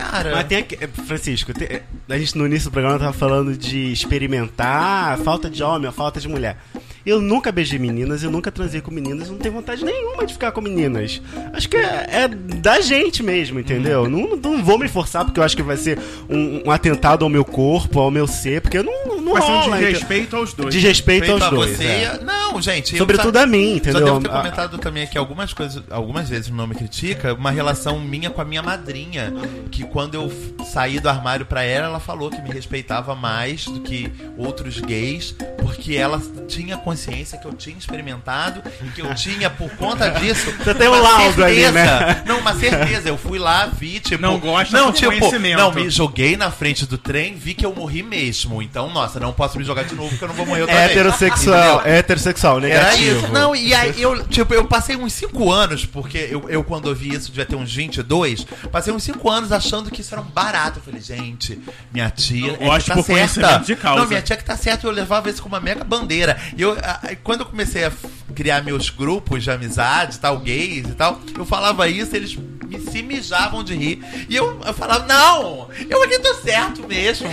[SPEAKER 4] Cara.
[SPEAKER 3] Mas tem aqui, é, Francisco, tem- a gente no início do programa tava falando de experimentar a falta de homem, a falta de mulher. Eu nunca beijei meninas, eu nunca transei com meninas, eu não tenho vontade nenhuma de ficar com meninas. Acho que é, é da gente mesmo, entendeu? Não, não vou me forçar porque eu acho que vai ser um, um atentado ao meu corpo, ao meu ser, porque eu não, não
[SPEAKER 2] um
[SPEAKER 3] rola, entendeu?
[SPEAKER 2] desrespeito aos dois.
[SPEAKER 3] Desrespeito
[SPEAKER 4] Feito
[SPEAKER 3] aos
[SPEAKER 4] a
[SPEAKER 3] dois.
[SPEAKER 4] você.
[SPEAKER 3] é.
[SPEAKER 4] Não, gente. eu
[SPEAKER 3] Sobretudo
[SPEAKER 4] só-
[SPEAKER 3] a mim, entendeu?
[SPEAKER 4] Só devo ter comentado também aqui algumas coisas, algumas vezes no Não Me Critica, uma relação minha com a minha madrinha. Que quando eu saí do armário pra ela, ela falou que me respeitava mais do que outros gays, porque ela tinha consciência que eu tinha experimentado e que eu tinha, por conta disso.
[SPEAKER 3] Você tem um
[SPEAKER 4] uma
[SPEAKER 3] laudo
[SPEAKER 4] certeza.
[SPEAKER 3] né?
[SPEAKER 4] Não, uma certeza. Eu fui lá, vi, tipo.
[SPEAKER 2] Não gosta
[SPEAKER 4] não, tipo,
[SPEAKER 2] conhecimento.
[SPEAKER 4] Não, me joguei na frente do trem, vi que eu morri mesmo. Então, nossa, não posso me jogar de novo porque eu não vou morrer outra vez.
[SPEAKER 3] Heterossexual,
[SPEAKER 4] Entendeu?
[SPEAKER 3] heterossexual,
[SPEAKER 4] Era
[SPEAKER 3] negativo.
[SPEAKER 4] isso. Não, e aí eu, tipo, eu passei uns 5 anos, porque eu, eu quando eu vi isso, devia ter uns 22, passei uns 5 anos achando que isso era um barato. Eu falei, gente, minha tia.
[SPEAKER 2] Eu
[SPEAKER 4] é que
[SPEAKER 2] gosto
[SPEAKER 4] tá
[SPEAKER 2] por
[SPEAKER 4] certa.
[SPEAKER 2] de causa.
[SPEAKER 4] Não, minha tia que tá certa, eu levava isso como uma mega bandeira. E eu, quando eu comecei a criar meus grupos de amizade, tal, gays e tal, eu falava isso, eles me se mijavam de rir. E eu, eu falava, não, eu aqui tô certo mesmo.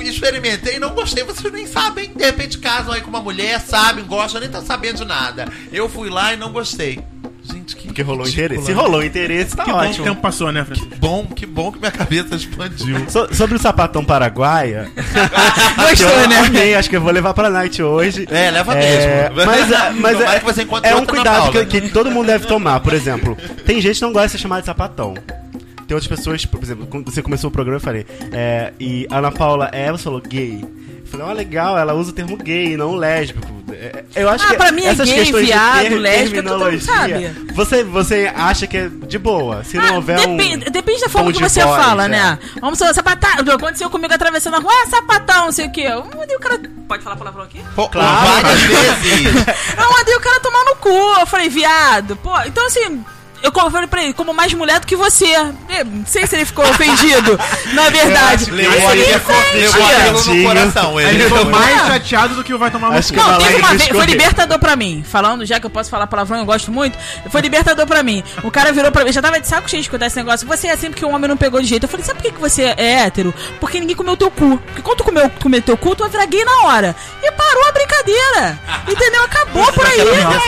[SPEAKER 4] Experimentei, não gostei, vocês nem sabem. De repente casam aí com uma mulher, sabem, gostam, nem tá sabendo de nada. Eu fui lá e não gostei. Gente, que
[SPEAKER 3] Porque rolou
[SPEAKER 4] ridículo,
[SPEAKER 3] interesse. Se
[SPEAKER 4] né?
[SPEAKER 3] rolou interesse, tá
[SPEAKER 2] Que bom que o
[SPEAKER 3] ótimo.
[SPEAKER 2] tempo passou, né, Francisco?
[SPEAKER 4] Bom, que bom que minha cabeça expandiu.
[SPEAKER 3] So- sobre o sapatão paraguaia.
[SPEAKER 5] Gostou,
[SPEAKER 3] eu
[SPEAKER 5] né?
[SPEAKER 3] amei, acho que eu vou levar pra night hoje.
[SPEAKER 4] É, leva
[SPEAKER 3] É,
[SPEAKER 4] mesmo.
[SPEAKER 3] Mas, é- mas é,
[SPEAKER 4] que você
[SPEAKER 3] é um cuidado que, que todo mundo deve tomar. Por exemplo, tem gente que não gosta de ser chamada de sapatão. Tem outras pessoas, por exemplo, quando você começou o programa, eu falei, é, e a Ana Paula é, você falou gay. Eu falei, ó, legal, ela usa o termo gay, não lésbico. É, Eu acho
[SPEAKER 5] Ah,
[SPEAKER 3] que
[SPEAKER 5] pra mim é
[SPEAKER 3] essas
[SPEAKER 5] gay,
[SPEAKER 3] questões de
[SPEAKER 5] viado,
[SPEAKER 3] ter-
[SPEAKER 5] lésbica, todo mundo
[SPEAKER 3] terminologia,
[SPEAKER 5] sabe.
[SPEAKER 3] Você, você acha que é de boa. Se não
[SPEAKER 5] Ah,
[SPEAKER 3] houver um.
[SPEAKER 5] depende, depende da forma que
[SPEAKER 3] de
[SPEAKER 5] você
[SPEAKER 3] voz,
[SPEAKER 5] fala,
[SPEAKER 3] é.
[SPEAKER 5] né? Vamos falar, sapatão. Aconteceu comigo atravessando a rua, ah, sapatão, não sei o quê. Eu mandei o cara. Pode falar palavrão aqui?
[SPEAKER 4] Pô,
[SPEAKER 3] Claro.
[SPEAKER 4] Várias vezes.
[SPEAKER 5] Eu mandei o cara tomar no cu. Eu falei, viado. Pô, então assim. Eu falei pra ele, como mais mulher do que você. Eu Não sei se ele ficou ofendido, na verdade.
[SPEAKER 4] Levou
[SPEAKER 5] Mas ele
[SPEAKER 4] levou no coração.
[SPEAKER 2] Ele
[SPEAKER 4] Ele
[SPEAKER 2] ficou
[SPEAKER 5] É.
[SPEAKER 2] mais chateado do que o vai tomar no cu.
[SPEAKER 5] Não, teve uma vez, foi libertador pra mim. Falando, já que eu posso falar palavrão, eu gosto muito. Foi libertador pra mim. O cara virou pra mim, já tava de saco cheio de escutar esse negócio. Você é assim porque o homem não pegou de jeito. Eu falei, sabe por que, que você é hétero? Porque ninguém comeu teu cu. Porque quando tu comeu, comeu teu cu, tu vai virar gay na hora. E parou a brincadeira. Entendeu? Acabou por aí.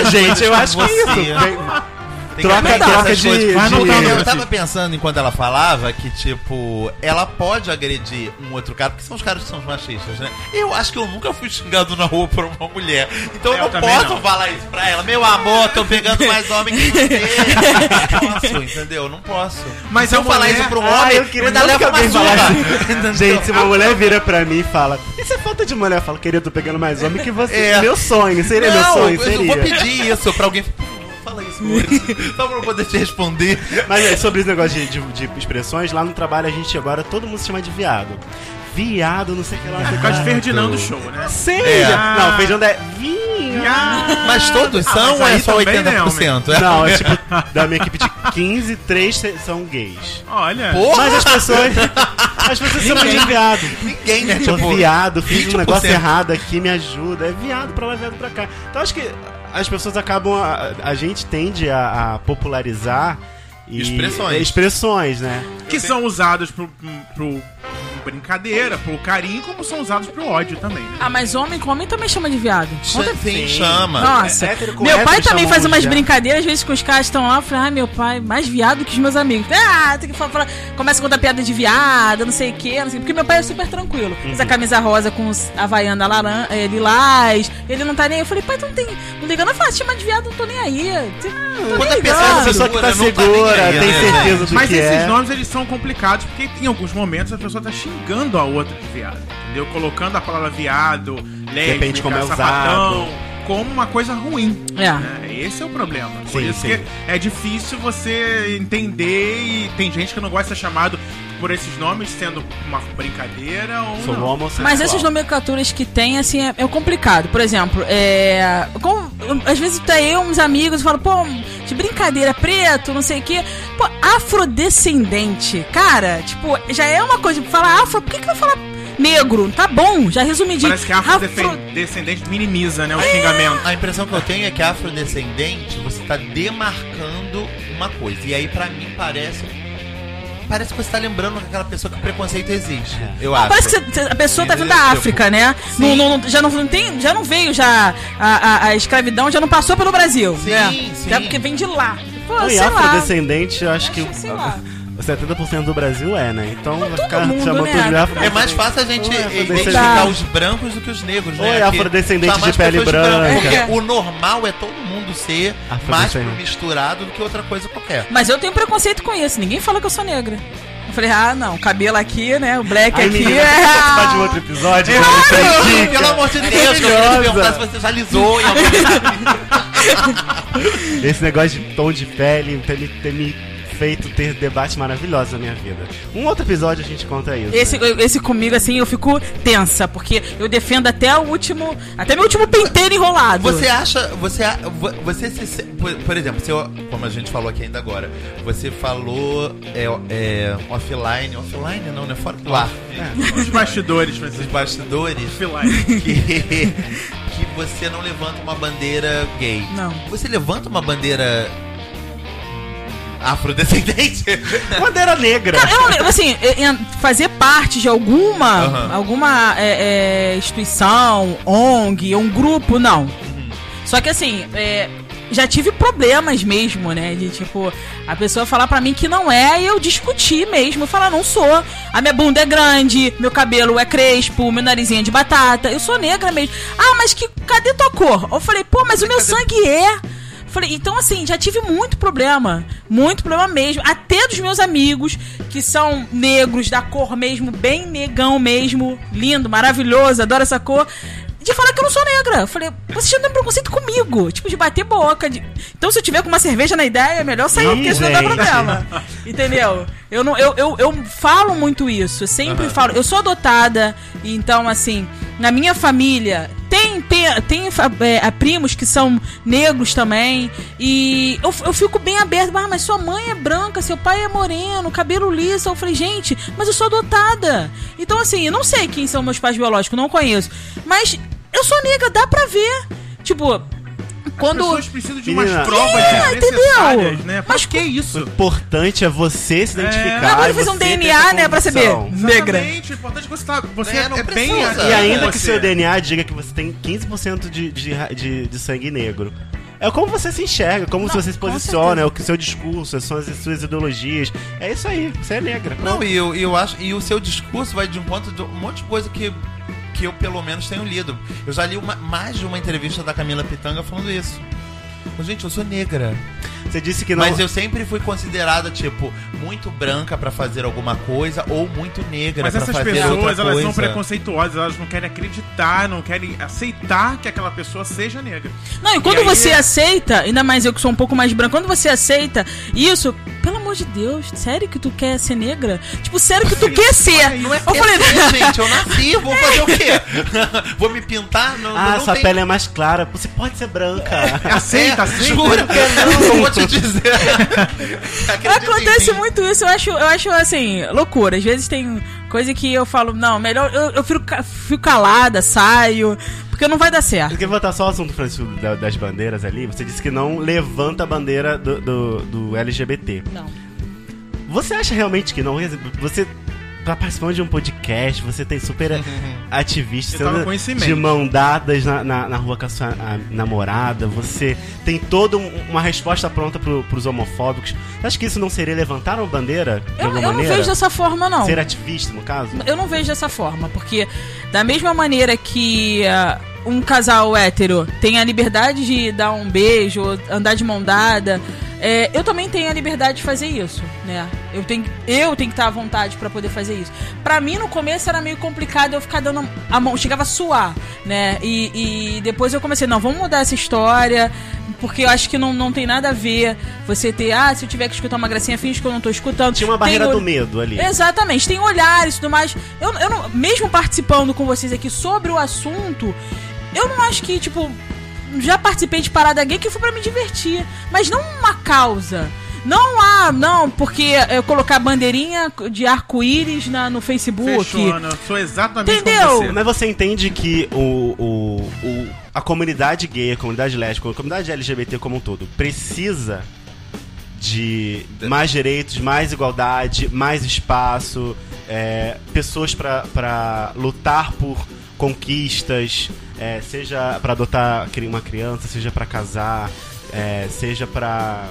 [SPEAKER 3] Ah, gente, eu acho que é isso.
[SPEAKER 4] Tem
[SPEAKER 3] Troca, troca
[SPEAKER 4] essas
[SPEAKER 3] de.
[SPEAKER 4] coisas.
[SPEAKER 2] Vai
[SPEAKER 3] de-
[SPEAKER 2] anotando.
[SPEAKER 4] Eu tava pensando enquanto ela falava que, tipo, ela pode agredir um outro cara, porque são os caras que são os machistas, né? Eu acho que eu nunca fui xingado na rua por uma mulher. Então eu,
[SPEAKER 2] Eu
[SPEAKER 4] não posso
[SPEAKER 2] não.
[SPEAKER 4] falar isso pra ela. Meu amor, tô pegando mais homem que você. Não posso, entendeu? Não posso.
[SPEAKER 2] Mas
[SPEAKER 4] se eu
[SPEAKER 2] a
[SPEAKER 4] falar
[SPEAKER 2] mulher-
[SPEAKER 4] isso pra um
[SPEAKER 3] Ah,
[SPEAKER 4] homem,
[SPEAKER 3] eu queria
[SPEAKER 4] ainda leva
[SPEAKER 3] que
[SPEAKER 4] uma surra.
[SPEAKER 3] Gente, se uma mulher vira pra mim e fala, isso é falta de mulher, eu falo, querido, tô pegando mais homem que você.
[SPEAKER 4] É.
[SPEAKER 3] Meu sonho, seria meu
[SPEAKER 4] Não,
[SPEAKER 3] sonho,
[SPEAKER 4] eu
[SPEAKER 3] seria.
[SPEAKER 4] vou pedir isso pra alguém. Fala isso, Maurício. Só pra eu poder te responder.
[SPEAKER 3] Mas é, sobre esse negócio de, de- de expressões, lá no trabalho a gente agora todo mundo se chama de viado. Viado, não sei o que lá. não
[SPEAKER 2] Por causa de Ferdinando Show, né?
[SPEAKER 3] Sei!
[SPEAKER 4] É.
[SPEAKER 3] Não, Ferdinando é viado.
[SPEAKER 4] Mas todos
[SPEAKER 2] Ah,
[SPEAKER 4] são
[SPEAKER 2] mas
[SPEAKER 4] ou é só
[SPEAKER 2] também
[SPEAKER 4] 80%?
[SPEAKER 3] Não, é tipo, da minha equipe de 15, 3 se- são gays.
[SPEAKER 2] Olha.
[SPEAKER 4] Porra!
[SPEAKER 3] Mas as pessoas. As pessoas chamam de viado.
[SPEAKER 4] Ninguém, né? Tipo,
[SPEAKER 3] viado, fiz um
[SPEAKER 4] 20%.
[SPEAKER 3] negócio errado aqui, me ajuda. É viado pra lá, viado pra cá. Então acho que as pessoas acabam. A, a gente tende a, a popularizar. e-
[SPEAKER 4] Expressões.
[SPEAKER 3] Expressões, né?
[SPEAKER 2] Que são usados pro, pro brincadeira, pro carinho, como são usados pro ódio também, né?
[SPEAKER 5] Ah, mas homem com homem também chama de viado. Conta-
[SPEAKER 4] Sim, chama.
[SPEAKER 5] Nossa,
[SPEAKER 3] É, com
[SPEAKER 5] meu pai também faz umas brincadeiras, às vezes que os caras estão lá, eu ai meu pai, mais viado que os meus amigos. Ah, tem que falar, falar- começa a contar piada de viado, não sei o que, não sei, porque meu pai é super tranquilo. Usa camisa rosa com os havaiana laran, eh, lilás, ele não tá nem aí. Eu falei, pai, tu não tem, não liga não, fala, chama de viado, não tô nem aí. Tô
[SPEAKER 4] Quando
[SPEAKER 5] nem
[SPEAKER 4] a pessoa.
[SPEAKER 3] A pessoa que tá
[SPEAKER 4] Segura, não tá
[SPEAKER 3] segura,
[SPEAKER 4] nem aí,
[SPEAKER 3] tem
[SPEAKER 4] né?
[SPEAKER 3] certeza do
[SPEAKER 2] Mas
[SPEAKER 3] que
[SPEAKER 2] esses
[SPEAKER 3] é.
[SPEAKER 2] nomes eles são complicados porque em alguns momentos a pessoa tá xingando a outra de viado, entendeu? Colocando a palavra viado, lésbica,
[SPEAKER 3] Depende como é
[SPEAKER 2] sapatão,
[SPEAKER 3] usado.
[SPEAKER 2] como uma coisa ruim.
[SPEAKER 5] É.
[SPEAKER 2] né? Esse é o problema. Por
[SPEAKER 3] Sim,
[SPEAKER 2] isso
[SPEAKER 3] sim.
[SPEAKER 2] que é difícil você entender e tem gente que não gosta de ser chamado por esses nomes sendo uma brincadeira ou
[SPEAKER 3] Sou
[SPEAKER 2] não.
[SPEAKER 3] homossexual.
[SPEAKER 5] Mas essas nomenclaturas que tem, assim, é, é complicado. Por exemplo, é. com- às vezes tá eu, uns amigos, e falo, pô, de brincadeira, preto, não sei o quê. Pô, afrodescendente. Cara, tipo, já é uma coisa. Falar afro, por que, que vai falar negro? Tá bom, já resumidinho.
[SPEAKER 2] Parece que afrodescendente minimiza, né, o xingamento.
[SPEAKER 4] A impressão que eu tenho é que afrodescendente, você tá demarcando uma coisa. E aí, pra mim, parece. Parece que você tá lembrando aquela pessoa que o preconceito existe. Eu acho.
[SPEAKER 5] Parece que a pessoa tá vindo da África, né? Não, não- já, não, tem, já não veio já. A, a- a escravidão já não passou pelo Brasil.
[SPEAKER 4] Sim,
[SPEAKER 5] né?
[SPEAKER 4] sim.
[SPEAKER 5] Já porque vem de lá. Pô,
[SPEAKER 3] Não, e
[SPEAKER 5] sei lá.
[SPEAKER 3] afrodescendente, eu acho que
[SPEAKER 5] Acho, sei lá.
[SPEAKER 3] 70% do Brasil é, né? Então vai ficar
[SPEAKER 5] mundo,
[SPEAKER 3] chamando
[SPEAKER 5] né?
[SPEAKER 3] tudo de afro.
[SPEAKER 4] É mais fácil a gente identificar os brancos do que os negros, né? Que
[SPEAKER 3] afrodescendente
[SPEAKER 4] tá
[SPEAKER 3] de pele branca.
[SPEAKER 4] Porque o normal é todo mundo ser mais
[SPEAKER 3] Afrodescendente.
[SPEAKER 4] misturado do que outra coisa qualquer.
[SPEAKER 5] Mas eu tenho preconceito com isso. Ninguém fala que eu sou negra. Eu falei, ah, não, cabelo aqui, né? O black
[SPEAKER 3] Aí,
[SPEAKER 5] aqui
[SPEAKER 3] menina,
[SPEAKER 5] é.
[SPEAKER 3] você participar de um outro episódio?
[SPEAKER 4] Claro! Pelo amor de Deus, que eu queria perguntar se você já alisou em algum
[SPEAKER 3] Esse negócio de tom de pele ter me feito ter debates maravilhosos na minha vida. Um outro episódio a gente conta isso.
[SPEAKER 5] Esse,
[SPEAKER 3] né?
[SPEAKER 5] esse comigo, assim, eu fico tensa, porque eu defendo até o último. Até meu último penteiro enrolado.
[SPEAKER 4] Você acha, você, você se, por, exemplo, se eu- como a gente falou aqui ainda agora, você falou é, é, offline, offline não, né? Fora do ar.
[SPEAKER 2] Os bastidores,
[SPEAKER 4] Os bastidores
[SPEAKER 2] Filai.
[SPEAKER 4] que, que você não levanta uma bandeira gay.
[SPEAKER 5] Não.
[SPEAKER 4] Você levanta uma bandeira afrodescendente?
[SPEAKER 3] Bandeira negra.
[SPEAKER 5] Cara, eu, não- assim, fazer parte de alguma,
[SPEAKER 4] Aham.
[SPEAKER 5] alguma é, é, instituição, ONG, um grupo, não. Só que assim, é, já tive problemas mesmo, né? De tipo, a pessoa falar pra mim que não é e eu discutir mesmo. Falar, não sou. A minha bunda é grande, meu cabelo é crespo, meu narizinho é de batata. Eu sou negra mesmo. Ah, mas que cadê tua cor? Eu falei, pô, mas o meu sangue é. Falei, então assim, já tive muito problema. Muito problema mesmo. Até dos meus amigos, que são negros, da cor mesmo, bem negão mesmo. Lindo, maravilhoso, adoro essa cor. De falar que eu não sou negra. Falei, você já tem preconceito comigo. Tipo, de bater boca. de- Então, se eu tiver com uma cerveja na ideia, é melhor sair,
[SPEAKER 3] Ih,
[SPEAKER 5] porque senão dá
[SPEAKER 3] gente.
[SPEAKER 5] problema. Entendeu? Eu, não, eu, eu, eu falo muito isso. Eu sempre falo. Eu sou adotada, então, assim, na minha família. Tem, tem, tem fa- é, primos que são negros também. E eu, eu fico bem aberto. Ah, mas sua mãe é branca, seu pai é moreno, cabelo liso. Eu falei, gente, mas eu sou adotada. Então, assim, eu não sei quem são meus pais biológicos, não conheço. Mas eu sou negra, dá pra ver. Tipo,
[SPEAKER 2] As
[SPEAKER 5] quando.
[SPEAKER 2] pessoas precisam de umas
[SPEAKER 3] Menina,
[SPEAKER 2] provas
[SPEAKER 5] É, entendeu?
[SPEAKER 2] né?
[SPEAKER 5] Mas
[SPEAKER 2] que
[SPEAKER 3] O
[SPEAKER 2] isso?
[SPEAKER 3] importante é você se identificar.
[SPEAKER 5] Não, agora fez um DNA, né, pra saber. Negra.
[SPEAKER 2] Exatamente. O importante é que você, tá, você
[SPEAKER 4] É,
[SPEAKER 2] é,
[SPEAKER 4] não
[SPEAKER 2] bem aqui
[SPEAKER 3] E ainda que
[SPEAKER 2] você.
[SPEAKER 3] seu DNA diga que você tem 15% de, de, de, de sangue negro. É como você se enxerga, como
[SPEAKER 5] Não,
[SPEAKER 3] você se posiciona, é o que seu discurso, são as suas ideologias. É isso aí, você é negra.
[SPEAKER 4] Não, e eu, eu acho. E o seu discurso vai de encontro de um monte de coisa que, que eu, pelo menos, tenho lido. Eu já li uma- mais de uma entrevista da Camila Pitanga falando isso. Mas, Gente, eu sou negra.
[SPEAKER 3] Você disse que não.
[SPEAKER 4] Mas eu sempre fui considerada, tipo, muito branca pra fazer alguma coisa ou muito negra
[SPEAKER 2] Mas essas
[SPEAKER 4] fazer
[SPEAKER 2] pessoas,
[SPEAKER 4] outra
[SPEAKER 2] elas
[SPEAKER 4] coisa.
[SPEAKER 2] são preconceituosas, elas não querem acreditar, não querem aceitar que aquela pessoa seja negra.
[SPEAKER 5] Não, e quando
[SPEAKER 2] E aí
[SPEAKER 5] você
[SPEAKER 2] é-
[SPEAKER 5] aceita, ainda mais eu que sou um pouco mais branca, quando você aceita isso, pelo amor de Deus, sério que tu quer ser negra? Tipo, sério que tu quer ser?
[SPEAKER 4] Não é
[SPEAKER 5] eu falei,
[SPEAKER 4] gente, eu nasci, vou fazer o quê? vou me pintar? Não,
[SPEAKER 3] Ah,
[SPEAKER 4] não
[SPEAKER 3] sua
[SPEAKER 4] tem...
[SPEAKER 3] pele é mais clara. Você pode ser branca.
[SPEAKER 2] Aceita,
[SPEAKER 4] É,
[SPEAKER 2] aceita.
[SPEAKER 4] Jura? Não, vou te dizer.
[SPEAKER 5] Acontece muito isso, eu acho, eu acho assim, loucura. Às vezes tem coisa que eu falo, não, melhor eu, eu fico, fico calada, saio, porque não vai dar
[SPEAKER 3] Eu
[SPEAKER 5] certo.
[SPEAKER 3] queria voltar só ao assunto, Francisco, da- das bandeiras ali. Você disse que não levanta a bandeira do, do, do LGBT.
[SPEAKER 5] Não.
[SPEAKER 3] Você acha realmente que não? Você tá participando de um podcast, você tem super ativista,
[SPEAKER 2] Eu
[SPEAKER 3] você de mão dadas na, na, na rua com a sua a, namorada, você tem toda um- uma resposta pronta pro, pros homofóbicos. Você acha que isso não seria levantar uma bandeira de
[SPEAKER 5] Eu,
[SPEAKER 3] alguma
[SPEAKER 5] eu não vejo dessa forma, não.
[SPEAKER 3] Ser ativista, no caso?
[SPEAKER 5] Eu não vejo dessa forma, porque da mesma maneira que ah, um casal hétero tem a liberdade de dar um beijo, andar de mão dada, é, eu também tenho a liberdade de fazer isso, né? Eu tenho, eu tenho que estar à vontade pra poder fazer isso. Pra mim, no começo, era meio complicado eu ficar dando a mão, chegava a suar, né? E, e depois eu comecei, não, vamos mudar essa história, porque eu acho que não, não tem nada a ver você ter, ah, se eu tiver que escutar uma gracinha, finge que eu não tô escutando.
[SPEAKER 3] Tinha uma barreira
[SPEAKER 5] Tem
[SPEAKER 3] do medo ali.
[SPEAKER 5] Exatamente, tem olhares e tudo mais. Eu, eu não, mesmo participando com vocês aqui sobre o assunto, eu não acho que, tipo, já participei de parada gay que foi pra me divertir, mas não uma causa. Não há, não, porque eu colocar bandeirinha de arco-íris na- no Facebook.
[SPEAKER 2] Fechou, Ana. Eu sou exatamente
[SPEAKER 5] Entendeu?
[SPEAKER 2] como você.
[SPEAKER 3] Mas você entende que o, o, o- a comunidade gay, a comunidade lésbica, a comunidade LGBT como um todo, precisa de mais direitos, mais igualdade, mais espaço, é, pessoas para lutar por conquistas, é, seja para adotar uma criança, seja para casar, é, seja para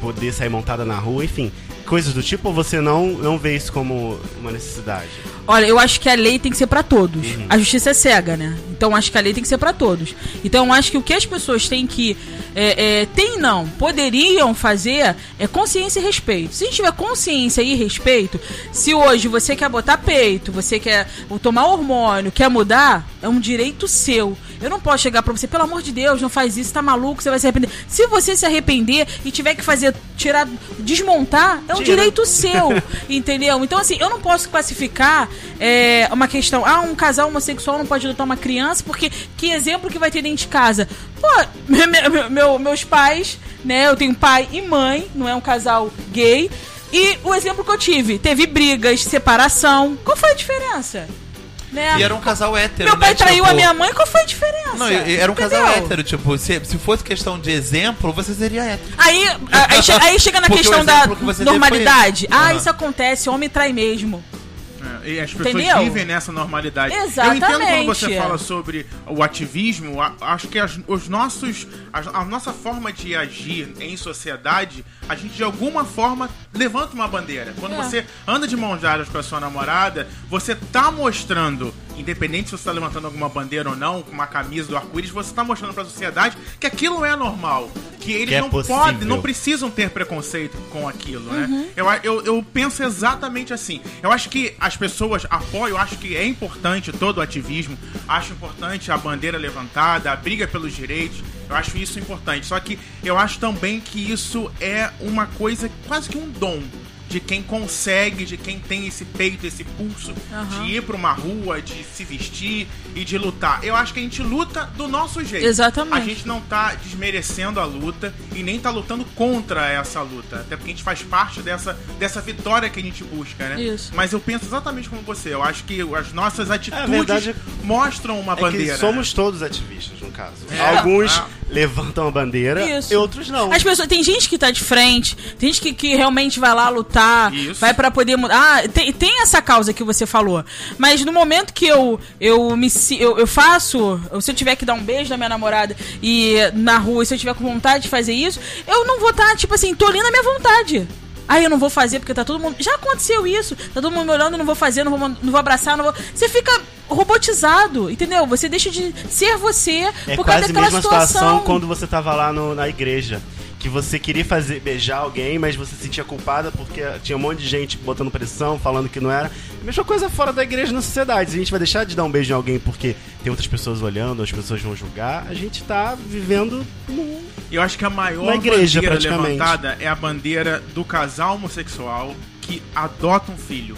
[SPEAKER 3] poder sair montada na rua, enfim, coisas do tipo, ou você não, não vê isso como uma necessidade?
[SPEAKER 5] Olha, eu acho que a lei tem que ser pra todos. A justiça é cega, né? Então acho que a lei tem que ser pra todos. Então eu acho que o que as pessoas têm que. É, é, tem não, poderiam fazer é consciência e respeito. Se a gente tiver consciência e respeito, se hoje você quer botar peito, você quer tomar hormônio, quer mudar, é um direito seu. Eu não posso chegar pra você, pelo amor de Deus, não faz isso, tá maluco, você vai se arrepender. Se você se arrepender e tiver que fazer, tirar, desmontar, é um
[SPEAKER 3] Tira.
[SPEAKER 5] direito seu, entendeu? Então, assim, eu não posso classificar é, uma questão, ah, um casal homossexual não pode adotar uma criança, porque que exemplo que vai ter dentro de casa? Pô, me- me- meu- meus pais, né, eu tenho pai e mãe, não é um casal gay, e o exemplo que eu tive, teve brigas, separação, qual foi a diferença? Né?
[SPEAKER 4] E era um casal hétero,
[SPEAKER 5] Meu pai
[SPEAKER 4] né?
[SPEAKER 5] traiu
[SPEAKER 4] Tipo,
[SPEAKER 5] a minha mãe, qual foi a diferença?
[SPEAKER 4] Não, era um casal
[SPEAKER 5] Entendeu?
[SPEAKER 4] hétero, tipo, se, se fosse questão de exemplo, você seria hétero.
[SPEAKER 5] Aí, aí, aí chega na
[SPEAKER 4] Porque
[SPEAKER 5] questão da
[SPEAKER 4] que
[SPEAKER 5] normalidade. Ah,
[SPEAKER 4] Aham.
[SPEAKER 5] isso acontece, homem trai mesmo.
[SPEAKER 2] E as pessoas
[SPEAKER 5] Entendeu?
[SPEAKER 2] vivem nessa normalidade. Eu
[SPEAKER 5] Exatamente.
[SPEAKER 2] entendo quando você fala sobre o ativismo, a- acho que as, os nossos, a, a nossa forma de agir em sociedade, a gente de alguma forma levanta uma bandeira. Quando
[SPEAKER 5] É.
[SPEAKER 2] você anda de mãos dadas com a sua namorada, você tá mostrando, independente se você tá levantando alguma bandeira ou não, com uma camisa do arco-íris, você tá mostrando pra sociedade que aquilo é normal. Que eles
[SPEAKER 3] Que é
[SPEAKER 2] não
[SPEAKER 3] possível.
[SPEAKER 2] podem, não precisam ter preconceito com aquilo, né? Eu, a- eu, eu penso exatamente assim. Eu acho que as pessoas apoiam, eu acho que é importante todo o ativismo, acho importante a bandeira levantada, a briga pelos direitos, eu acho isso importante. Só que eu acho também que isso é uma coisa, quase que um dom. De quem consegue, de quem tem esse peito, esse pulso
[SPEAKER 5] Aham.
[SPEAKER 2] de ir pra uma rua, de se vestir e de lutar. Eu acho que a gente luta do nosso jeito.
[SPEAKER 5] Exatamente.
[SPEAKER 2] A gente não tá desmerecendo a luta e nem tá lutando contra essa luta. Até porque a gente faz parte dessa, dessa vitória que a gente busca, né?
[SPEAKER 5] Isso.
[SPEAKER 2] Mas eu penso exatamente como você. Eu acho que as nossas atitudes
[SPEAKER 3] verdade
[SPEAKER 2] mostram uma
[SPEAKER 3] É
[SPEAKER 2] bandeira.
[SPEAKER 3] que somos todos ativistas, no caso.
[SPEAKER 2] É.
[SPEAKER 3] Alguns
[SPEAKER 2] Ah.
[SPEAKER 3] levantam a bandeira
[SPEAKER 5] Isso.
[SPEAKER 3] e outros não.
[SPEAKER 5] As pessoas, tem gente que tá de frente, tem gente que, que realmente vai lá lutar,
[SPEAKER 2] Isso.
[SPEAKER 5] vai pra poder mudar. Ah, tem, tem essa causa que você falou. Mas no momento que eu eu me eu, eu faço, se eu tiver que dar um beijo na minha namorada e na rua, se eu tiver com vontade de fazer isso, eu não vou estar, tipo assim, tô ali na minha vontade. Aí eu não vou fazer porque tá todo mundo. Já aconteceu isso. Tá todo mundo me olhando, eu não vou fazer, não vou, não vou abraçar, não vou. Você fica robotizado, entendeu? Você deixa de ser você
[SPEAKER 3] É
[SPEAKER 5] por causa
[SPEAKER 3] quase a
[SPEAKER 5] daquela
[SPEAKER 3] mesma
[SPEAKER 5] situação.
[SPEAKER 3] situação quando você tava lá no- na igreja. Que você queria fazer beijar alguém, mas você se sentia culpada porque tinha um monte de gente botando pressão, falando que não era. Mesma coisa fora da igreja na sociedade. Se a gente vai deixar de dar um beijo em alguém porque tem outras pessoas olhando, as pessoas vão julgar, a gente tá vivendo num
[SPEAKER 2] Eu acho que a maior
[SPEAKER 3] igreja,
[SPEAKER 2] bandeira levantada é a bandeira do casal homossexual que adota um filho.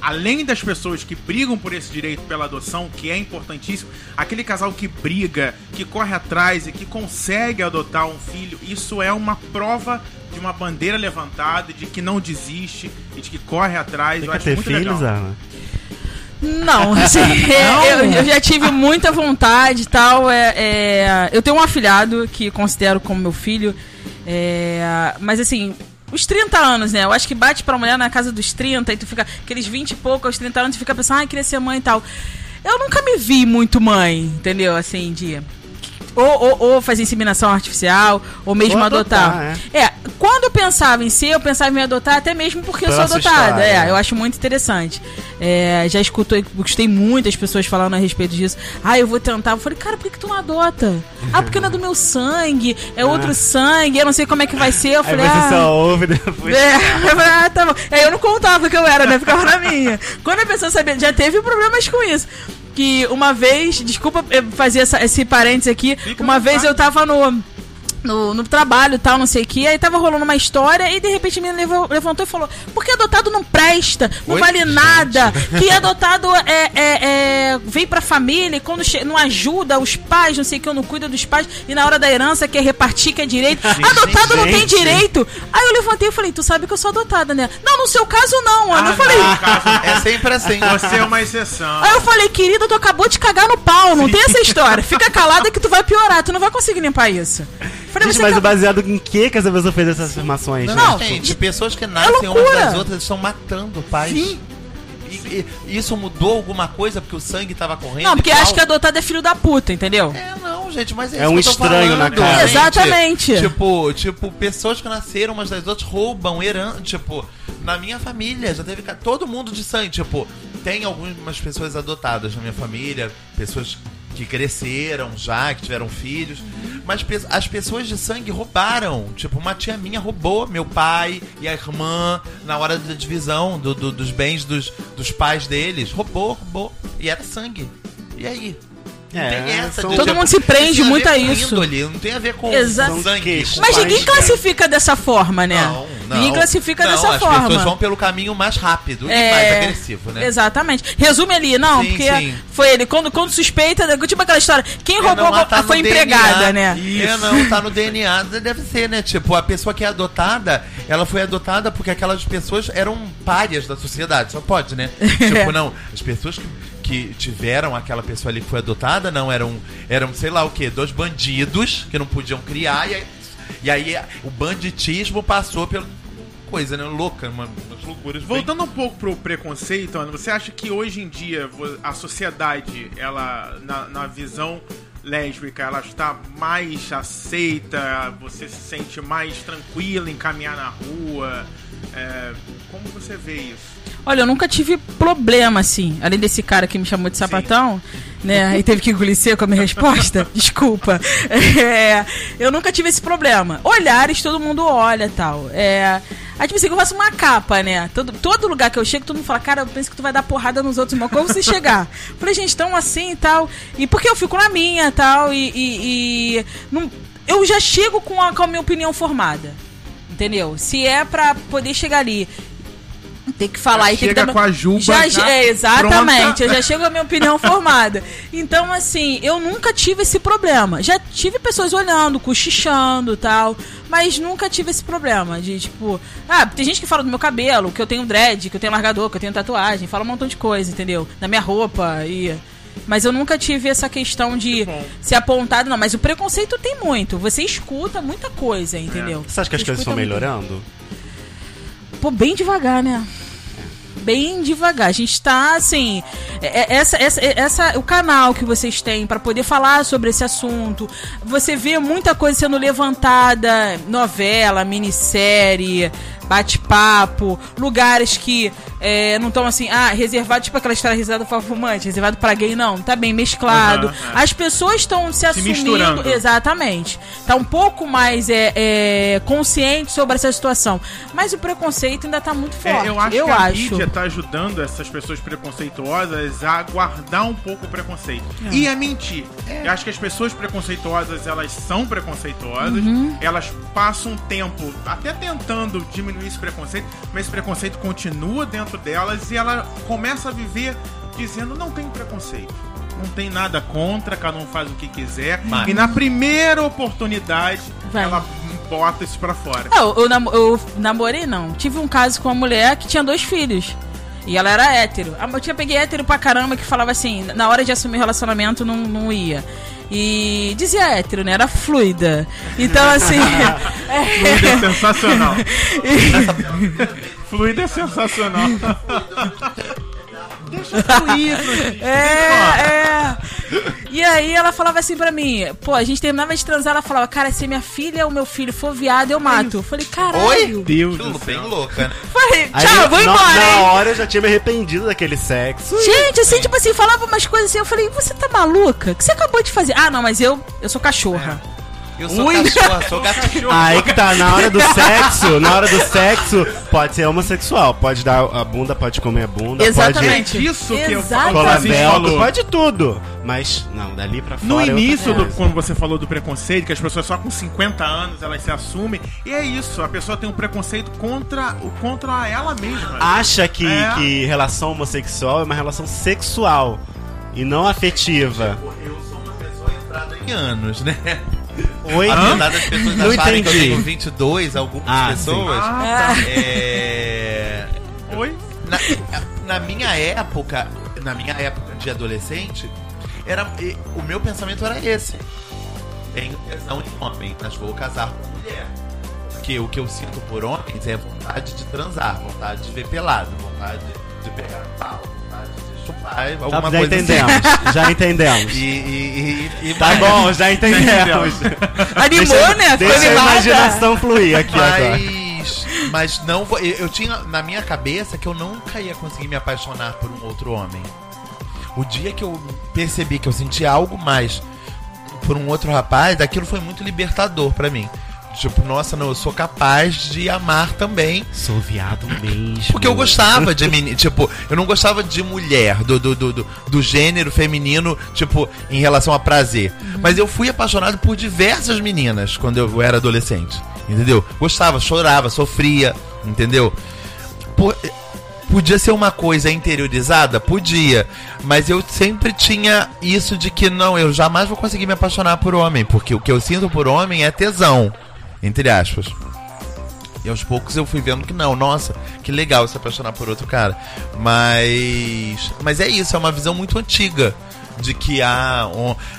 [SPEAKER 2] Além das pessoas que brigam por esse direito pela adoção, que é importantíssimo, aquele casal que briga, que corre atrás e que consegue adotar um filho, isso é uma prova de uma bandeira levantada, de que não desiste e de que corre atrás.
[SPEAKER 3] Quer
[SPEAKER 2] acho
[SPEAKER 3] ter
[SPEAKER 2] muito
[SPEAKER 3] filhos,
[SPEAKER 2] legal.
[SPEAKER 3] Ana?
[SPEAKER 5] Não, assim, é, Eu, eu já tive muita vontade e tal. É, é, eu tenho um afilhado que considero como meu filho. é, mas assim, os 30 anos, né? Eu acho que bate pra mulher na casa dos 30 e tu fica aqueles 20 e pouco aos 30 anos, tu fica pensando, ah, queria ser mãe e tal. Eu nunca me vi muito mãe, entendeu? Assim, de. Ou, ou, ou fazer inseminação artificial, ou mesmo
[SPEAKER 3] Ou
[SPEAKER 5] adotar.
[SPEAKER 3] adotar,
[SPEAKER 5] é. quando eu pensava em ser, eu pensava em me adotar, até mesmo porque eu sou adotada. é,
[SPEAKER 3] né?
[SPEAKER 5] eu acho muito interessante. É, já escutou, gostei muitas pessoas falando a respeito disso. Ah, eu vou tentar. Eu falei, cara, por que, tu não adota? Ah, porque não é do meu sangue, é outro sangue, eu não sei como é que vai ser. Eu
[SPEAKER 3] Aí
[SPEAKER 5] falei,
[SPEAKER 3] você
[SPEAKER 5] ah.
[SPEAKER 3] só ouve depois.
[SPEAKER 5] É, eu falei, ah, tá bom. Aí eu não contava que eu era, né? Ficava na minha. Quando a pessoa sabia, já teve problemas com isso. Que uma vez, desculpa eh, fazer essa- esse parênteses aqui,
[SPEAKER 2] Fica
[SPEAKER 5] uma vez
[SPEAKER 2] vontade.
[SPEAKER 5] eu tava no. No, no trabalho e tal, não sei o que, aí tava rolando uma história e de repente a menina levou- levantou e falou: Porque adotado não presta, não
[SPEAKER 4] Oi?
[SPEAKER 5] vale
[SPEAKER 4] Gente.
[SPEAKER 5] nada, que adotado é, é, é- vem pra família e quando não ajuda os pais, não sei o que, não cuida dos pais, e na hora da herança quer repartir, quer direito. adotado não tem
[SPEAKER 3] gente.
[SPEAKER 5] direito. Aí eu levantei e falei: Tu sabe que eu sou adotada, né? Não, no seu caso não, Ana.
[SPEAKER 2] Ah,
[SPEAKER 5] eu falei.
[SPEAKER 2] não, caso-
[SPEAKER 4] É sempre assim.
[SPEAKER 2] Você é uma exceção.
[SPEAKER 5] Aí eu falei, querida, tu acabou de cagar no pau, não tem essa história. Fica calada que tu vai piorar, tu não vai conseguir limpar isso. Falei,
[SPEAKER 3] Gente,
[SPEAKER 5] você
[SPEAKER 3] mas
[SPEAKER 5] acabou-
[SPEAKER 3] baseado em que que essa pessoa fez essas afirmações?
[SPEAKER 5] Não,
[SPEAKER 3] gente?
[SPEAKER 4] gente, pessoas que nascem umas
[SPEAKER 5] loucura.
[SPEAKER 4] das outras estão matando pais.
[SPEAKER 5] Sim.
[SPEAKER 4] E, e- isso mudou alguma coisa porque o sangue tava correndo?
[SPEAKER 5] Não, porque acho que adotado é filho da puta, entendeu?
[SPEAKER 4] É, não, gente, mas é,
[SPEAKER 3] É
[SPEAKER 4] isso
[SPEAKER 3] um
[SPEAKER 4] que eu tô
[SPEAKER 3] estranho na
[SPEAKER 4] falando,
[SPEAKER 3] cara.
[SPEAKER 4] gente.
[SPEAKER 5] Exatamente.
[SPEAKER 4] Tipo, tipo, pessoas que nasceram umas das outras roubam, herança. Tipo, na minha família já teve todo mundo de sangue. Tipo, tem algumas pessoas adotadas na minha família, pessoas que cresceram já, que tiveram filhos. Mas as pessoas de sangue roubaram. Tipo, uma tia minha roubou meu pai e a irmã na hora da divisão do- do- dos bens dos, dos pais deles. Roubou, roubou. E era sangue. E aí?
[SPEAKER 3] É,
[SPEAKER 4] tem essa
[SPEAKER 3] são-
[SPEAKER 4] de,
[SPEAKER 5] Todo
[SPEAKER 4] tipo,
[SPEAKER 5] mundo se prende
[SPEAKER 4] a
[SPEAKER 5] muito
[SPEAKER 4] ver
[SPEAKER 5] a
[SPEAKER 4] com
[SPEAKER 5] isso.
[SPEAKER 4] índole, não tem a ver com
[SPEAKER 5] Exa-
[SPEAKER 4] com sangue.
[SPEAKER 3] Mas
[SPEAKER 4] com
[SPEAKER 5] Mas ninguém
[SPEAKER 4] né?
[SPEAKER 5] classifica dessa forma, né?
[SPEAKER 4] Não, não.
[SPEAKER 5] Ninguém classifica
[SPEAKER 4] não,
[SPEAKER 5] dessa
[SPEAKER 4] as
[SPEAKER 5] forma.
[SPEAKER 4] pessoas vão pelo caminho mais rápido e
[SPEAKER 5] É,
[SPEAKER 4] mais agressivo, né?
[SPEAKER 5] Exatamente. Resume ali, não,
[SPEAKER 4] Sim,
[SPEAKER 5] porque
[SPEAKER 4] sim.
[SPEAKER 5] foi ele. Quando, quando suspeita, tipo aquela história, quem
[SPEAKER 4] É,
[SPEAKER 5] roubou
[SPEAKER 4] não, ela tá
[SPEAKER 5] foi empregada,
[SPEAKER 4] DNA.
[SPEAKER 5] né?
[SPEAKER 4] É, não, tá no DNA, deve ser, né? Tipo, a pessoa que é adotada, ela foi adotada porque aquelas pessoas eram párias da sociedade, só pode, né? tipo, não, as pessoas que, que tiveram aquela pessoa ali que foi adotada, não, eram, eram sei lá o que, dois bandidos que não podiam criar, e aí, e aí o banditismo passou pela coisa, né? Louca, uma, umas loucuras. bem-
[SPEAKER 2] Voltando um pouco pro preconceito, Ana, você acha que hoje em dia a sociedade, ela, na, na visão lésbica, ela está mais aceita, você se sente mais tranquila em caminhar na rua? É, como você vê isso?
[SPEAKER 5] Olha, eu nunca tive problema, assim. Além desse cara que me chamou de sapatão, né? E teve que engolir seco a minha resposta. Desculpa. É, eu nunca tive esse problema. Olhares, todo mundo olha e tal. É. Aí, tipo assim, eu faço uma capa, né? Todo, todo lugar que eu chego, todo mundo fala, cara, eu penso que tu vai dar porrada nos outros, irmão. Como você chegar? Falei, gente, tão assim e tal. E porque eu fico na minha tal, e. e, e não- eu já chego com a, com a minha opinião formada. Entendeu? Se é pra poder chegar ali tem que falar
[SPEAKER 2] Já
[SPEAKER 5] e tem que
[SPEAKER 2] chega
[SPEAKER 5] dar...
[SPEAKER 2] com a juba
[SPEAKER 5] já,
[SPEAKER 2] já
[SPEAKER 5] é, exatamente,
[SPEAKER 2] pronta.
[SPEAKER 5] eu já chego a minha opinião formada. Então, assim, eu nunca tive esse problema. Já tive pessoas olhando, cochichando e tal, mas nunca tive esse problema de, tipo, ah, tem gente que fala do meu cabelo, que eu tenho dread, que eu tenho largador, que eu tenho tatuagem, fala um montão de coisa, entendeu? Da minha roupa e mas eu nunca tive essa questão de ser apontado, não. Mas o preconceito tem muito. Você escuta muita coisa, entendeu?
[SPEAKER 3] Você acha que as coisas estão
[SPEAKER 5] escuta muito.
[SPEAKER 3] melhorando?
[SPEAKER 5] Pô, bem devagar, né? Bem devagar. A gente tá assim. é- é- Essa, essa, essa, o canal que vocês têm pra poder falar sobre esse assunto. Você vê muita coisa sendo levantada, novela, minissérie, bate-papo, lugares que é, não estão assim, ah, reservado, tipo aquela história reservada para fumante, reservado pra gay, não, tá bem mesclado.
[SPEAKER 2] É.
[SPEAKER 5] As pessoas estão se, assumindo.
[SPEAKER 2] misturando.
[SPEAKER 5] Exatamente. Tá um pouco mais é, é, consciente sobre essa situação. Mas o preconceito ainda tá muito forte.
[SPEAKER 2] É, eu acho
[SPEAKER 5] eu
[SPEAKER 2] que a
[SPEAKER 5] acho.
[SPEAKER 2] mídia tá ajudando essas pessoas preconceituosas a guardar um pouco o preconceito.
[SPEAKER 5] É.
[SPEAKER 2] E a mentir. Eu acho que as pessoas preconceituosas, elas são preconceituosas,
[SPEAKER 5] Uhum.
[SPEAKER 2] elas passam tempo até tentando diminuir esse preconceito, mas esse preconceito continua dentro delas e ela começa a viver dizendo não tem preconceito. Não tem nada contra, cada um faz o que quiser.
[SPEAKER 4] Mas-
[SPEAKER 2] E na primeira oportunidade,
[SPEAKER 5] Vai.
[SPEAKER 2] ela bota isso pra fora.
[SPEAKER 5] Eu, eu namo- eu namorei, não. Tive um caso com uma mulher que tinha dois filhos. E ela era hétero. Ah, Eu tinha peguei hétero pra caramba que falava assim, na hora de assumir relacionamento não, não ia. E dizia hétero, né? Era fluida. Então, assim.
[SPEAKER 2] Fluido é sensacional. Fluido é sensacional. Deixa fluido, gente.
[SPEAKER 5] É, é. E aí ela falava assim pra mim, pô, a gente terminava de transar, ela falava, cara, se minha filha ou meu filho for viado, eu mato. Eu falei, caralho.
[SPEAKER 4] Oi?
[SPEAKER 2] Deus
[SPEAKER 4] Que
[SPEAKER 2] do
[SPEAKER 4] bem
[SPEAKER 2] céu.
[SPEAKER 4] louca, né?
[SPEAKER 5] Falei,
[SPEAKER 3] Aí,
[SPEAKER 5] tchau, vou
[SPEAKER 3] na,
[SPEAKER 5] embora,
[SPEAKER 3] Na
[SPEAKER 5] hein?
[SPEAKER 3] hora eu já tinha me arrependido daquele sexo.
[SPEAKER 5] Gente, assim, tipo assim, falava umas coisas assim, eu falei, você tá maluca? O que você acabou de fazer? Ah, não, mas eu, eu sou cachorra.
[SPEAKER 4] Eu sou
[SPEAKER 5] Ui.
[SPEAKER 4] cachorra, sou gatinho.
[SPEAKER 3] Aí que tá, na hora do sexo, na hora do sexo, pode ser homossexual. Pode dar a bunda, pode comer a bunda,
[SPEAKER 5] Exatamente.
[SPEAKER 2] É disso que eu
[SPEAKER 3] pode
[SPEAKER 2] falou.
[SPEAKER 3] pode tudo. Mas, não, dali pra fora.
[SPEAKER 2] No
[SPEAKER 3] é
[SPEAKER 2] início, do, quando você falou do preconceito, que as pessoas só com 50 anos elas se assumem, e é isso, a pessoa tem um preconceito contra, o- contra ela mesma.
[SPEAKER 3] Acha que,
[SPEAKER 2] É.
[SPEAKER 3] que relação homossexual é uma relação sexual e não afetiva.
[SPEAKER 4] Eu sou uma pessoa entrada em anos, né?
[SPEAKER 3] Oi?
[SPEAKER 4] Apesar das pessoas
[SPEAKER 3] Não
[SPEAKER 4] acharem que eu
[SPEAKER 3] entendi.
[SPEAKER 4] tenho 22, algumas
[SPEAKER 3] Ah,
[SPEAKER 4] pessoas.
[SPEAKER 2] Ah, tá.
[SPEAKER 4] É...
[SPEAKER 2] Oi?
[SPEAKER 4] Na, na minha época, na minha época de adolescente, era, e- o meu pensamento era esse. Tenho tesão em homem, mas vou casar com mulher. Porque o que eu sinto por homens é vontade de transar, vontade de ver pelado, vontade de pegar pau, vontade de chupar,
[SPEAKER 3] Tá, já
[SPEAKER 4] coisa
[SPEAKER 3] entendemos,
[SPEAKER 4] assim.
[SPEAKER 3] já entendemos.
[SPEAKER 4] E, e, e, e
[SPEAKER 3] Tá bom, já entendemos.
[SPEAKER 5] Animou,
[SPEAKER 3] deixa,
[SPEAKER 5] né?
[SPEAKER 3] Deixa a
[SPEAKER 5] animada.
[SPEAKER 3] imaginação fluir aqui agora.
[SPEAKER 4] Mas, mas não vou- eu, eu tinha na minha cabeça que eu nunca ia conseguir me apaixonar por um outro homem. O dia que eu percebi que eu senti algo mais por um outro rapaz, daquilo foi muito libertador pra mim. Tipo, nossa, não, eu sou capaz de amar também.
[SPEAKER 3] Sou viado mesmo.
[SPEAKER 4] Porque eu gostava de menino, tipo, eu não gostava de mulher, do, do, do, do, gênero feminino, tipo, em relação a prazer. Mas eu fui apaixonado por diversas meninas quando eu era adolescente, entendeu? Gostava, chorava, sofria, entendeu? Por- podia ser uma coisa interiorizada? Podia. Mas eu sempre tinha isso de que não, eu jamais vou conseguir me apaixonar por homem, porque o que eu sinto por homem é tesão, entre aspas. E aos poucos eu fui vendo que não, nossa, que legal se apaixonar por outro cara. Mas. Mas é isso, é uma visão muito antiga de que há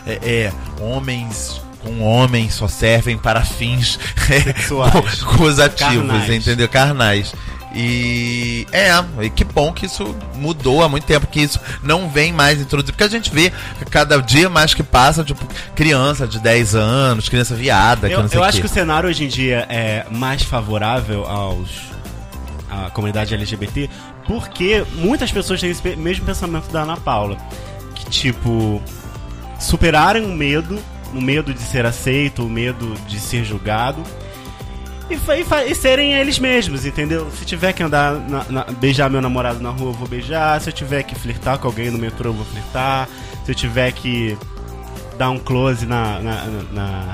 [SPEAKER 4] é, é, homens com homens só servem para fins
[SPEAKER 3] Sexuais.
[SPEAKER 4] gozativos,
[SPEAKER 3] Carnais.
[SPEAKER 4] entendeu? Carnais. E é, e que bom que isso mudou há muito tempo, que isso não vem mais introduzido. Porque a gente vê que cada dia mais que passa, tipo, criança de 10 anos, criança viada, que
[SPEAKER 3] Eu,
[SPEAKER 4] sei
[SPEAKER 3] eu acho
[SPEAKER 4] quê.
[SPEAKER 3] que o cenário hoje em dia é mais favorável aos à comunidade LGBT, porque muitas pessoas têm esse mesmo pensamento da Ana Paula, que tipo superaram o medo, o medo de ser aceito, o medo de ser julgado. E, e e serem eles mesmos, entendeu? Se tiver que andar, na- na- beijar meu namorado na rua, eu vou beijar. Se eu tiver que flertar com alguém no metrô, eu vou flertar. Se eu tiver que dar um close na, na- na- na-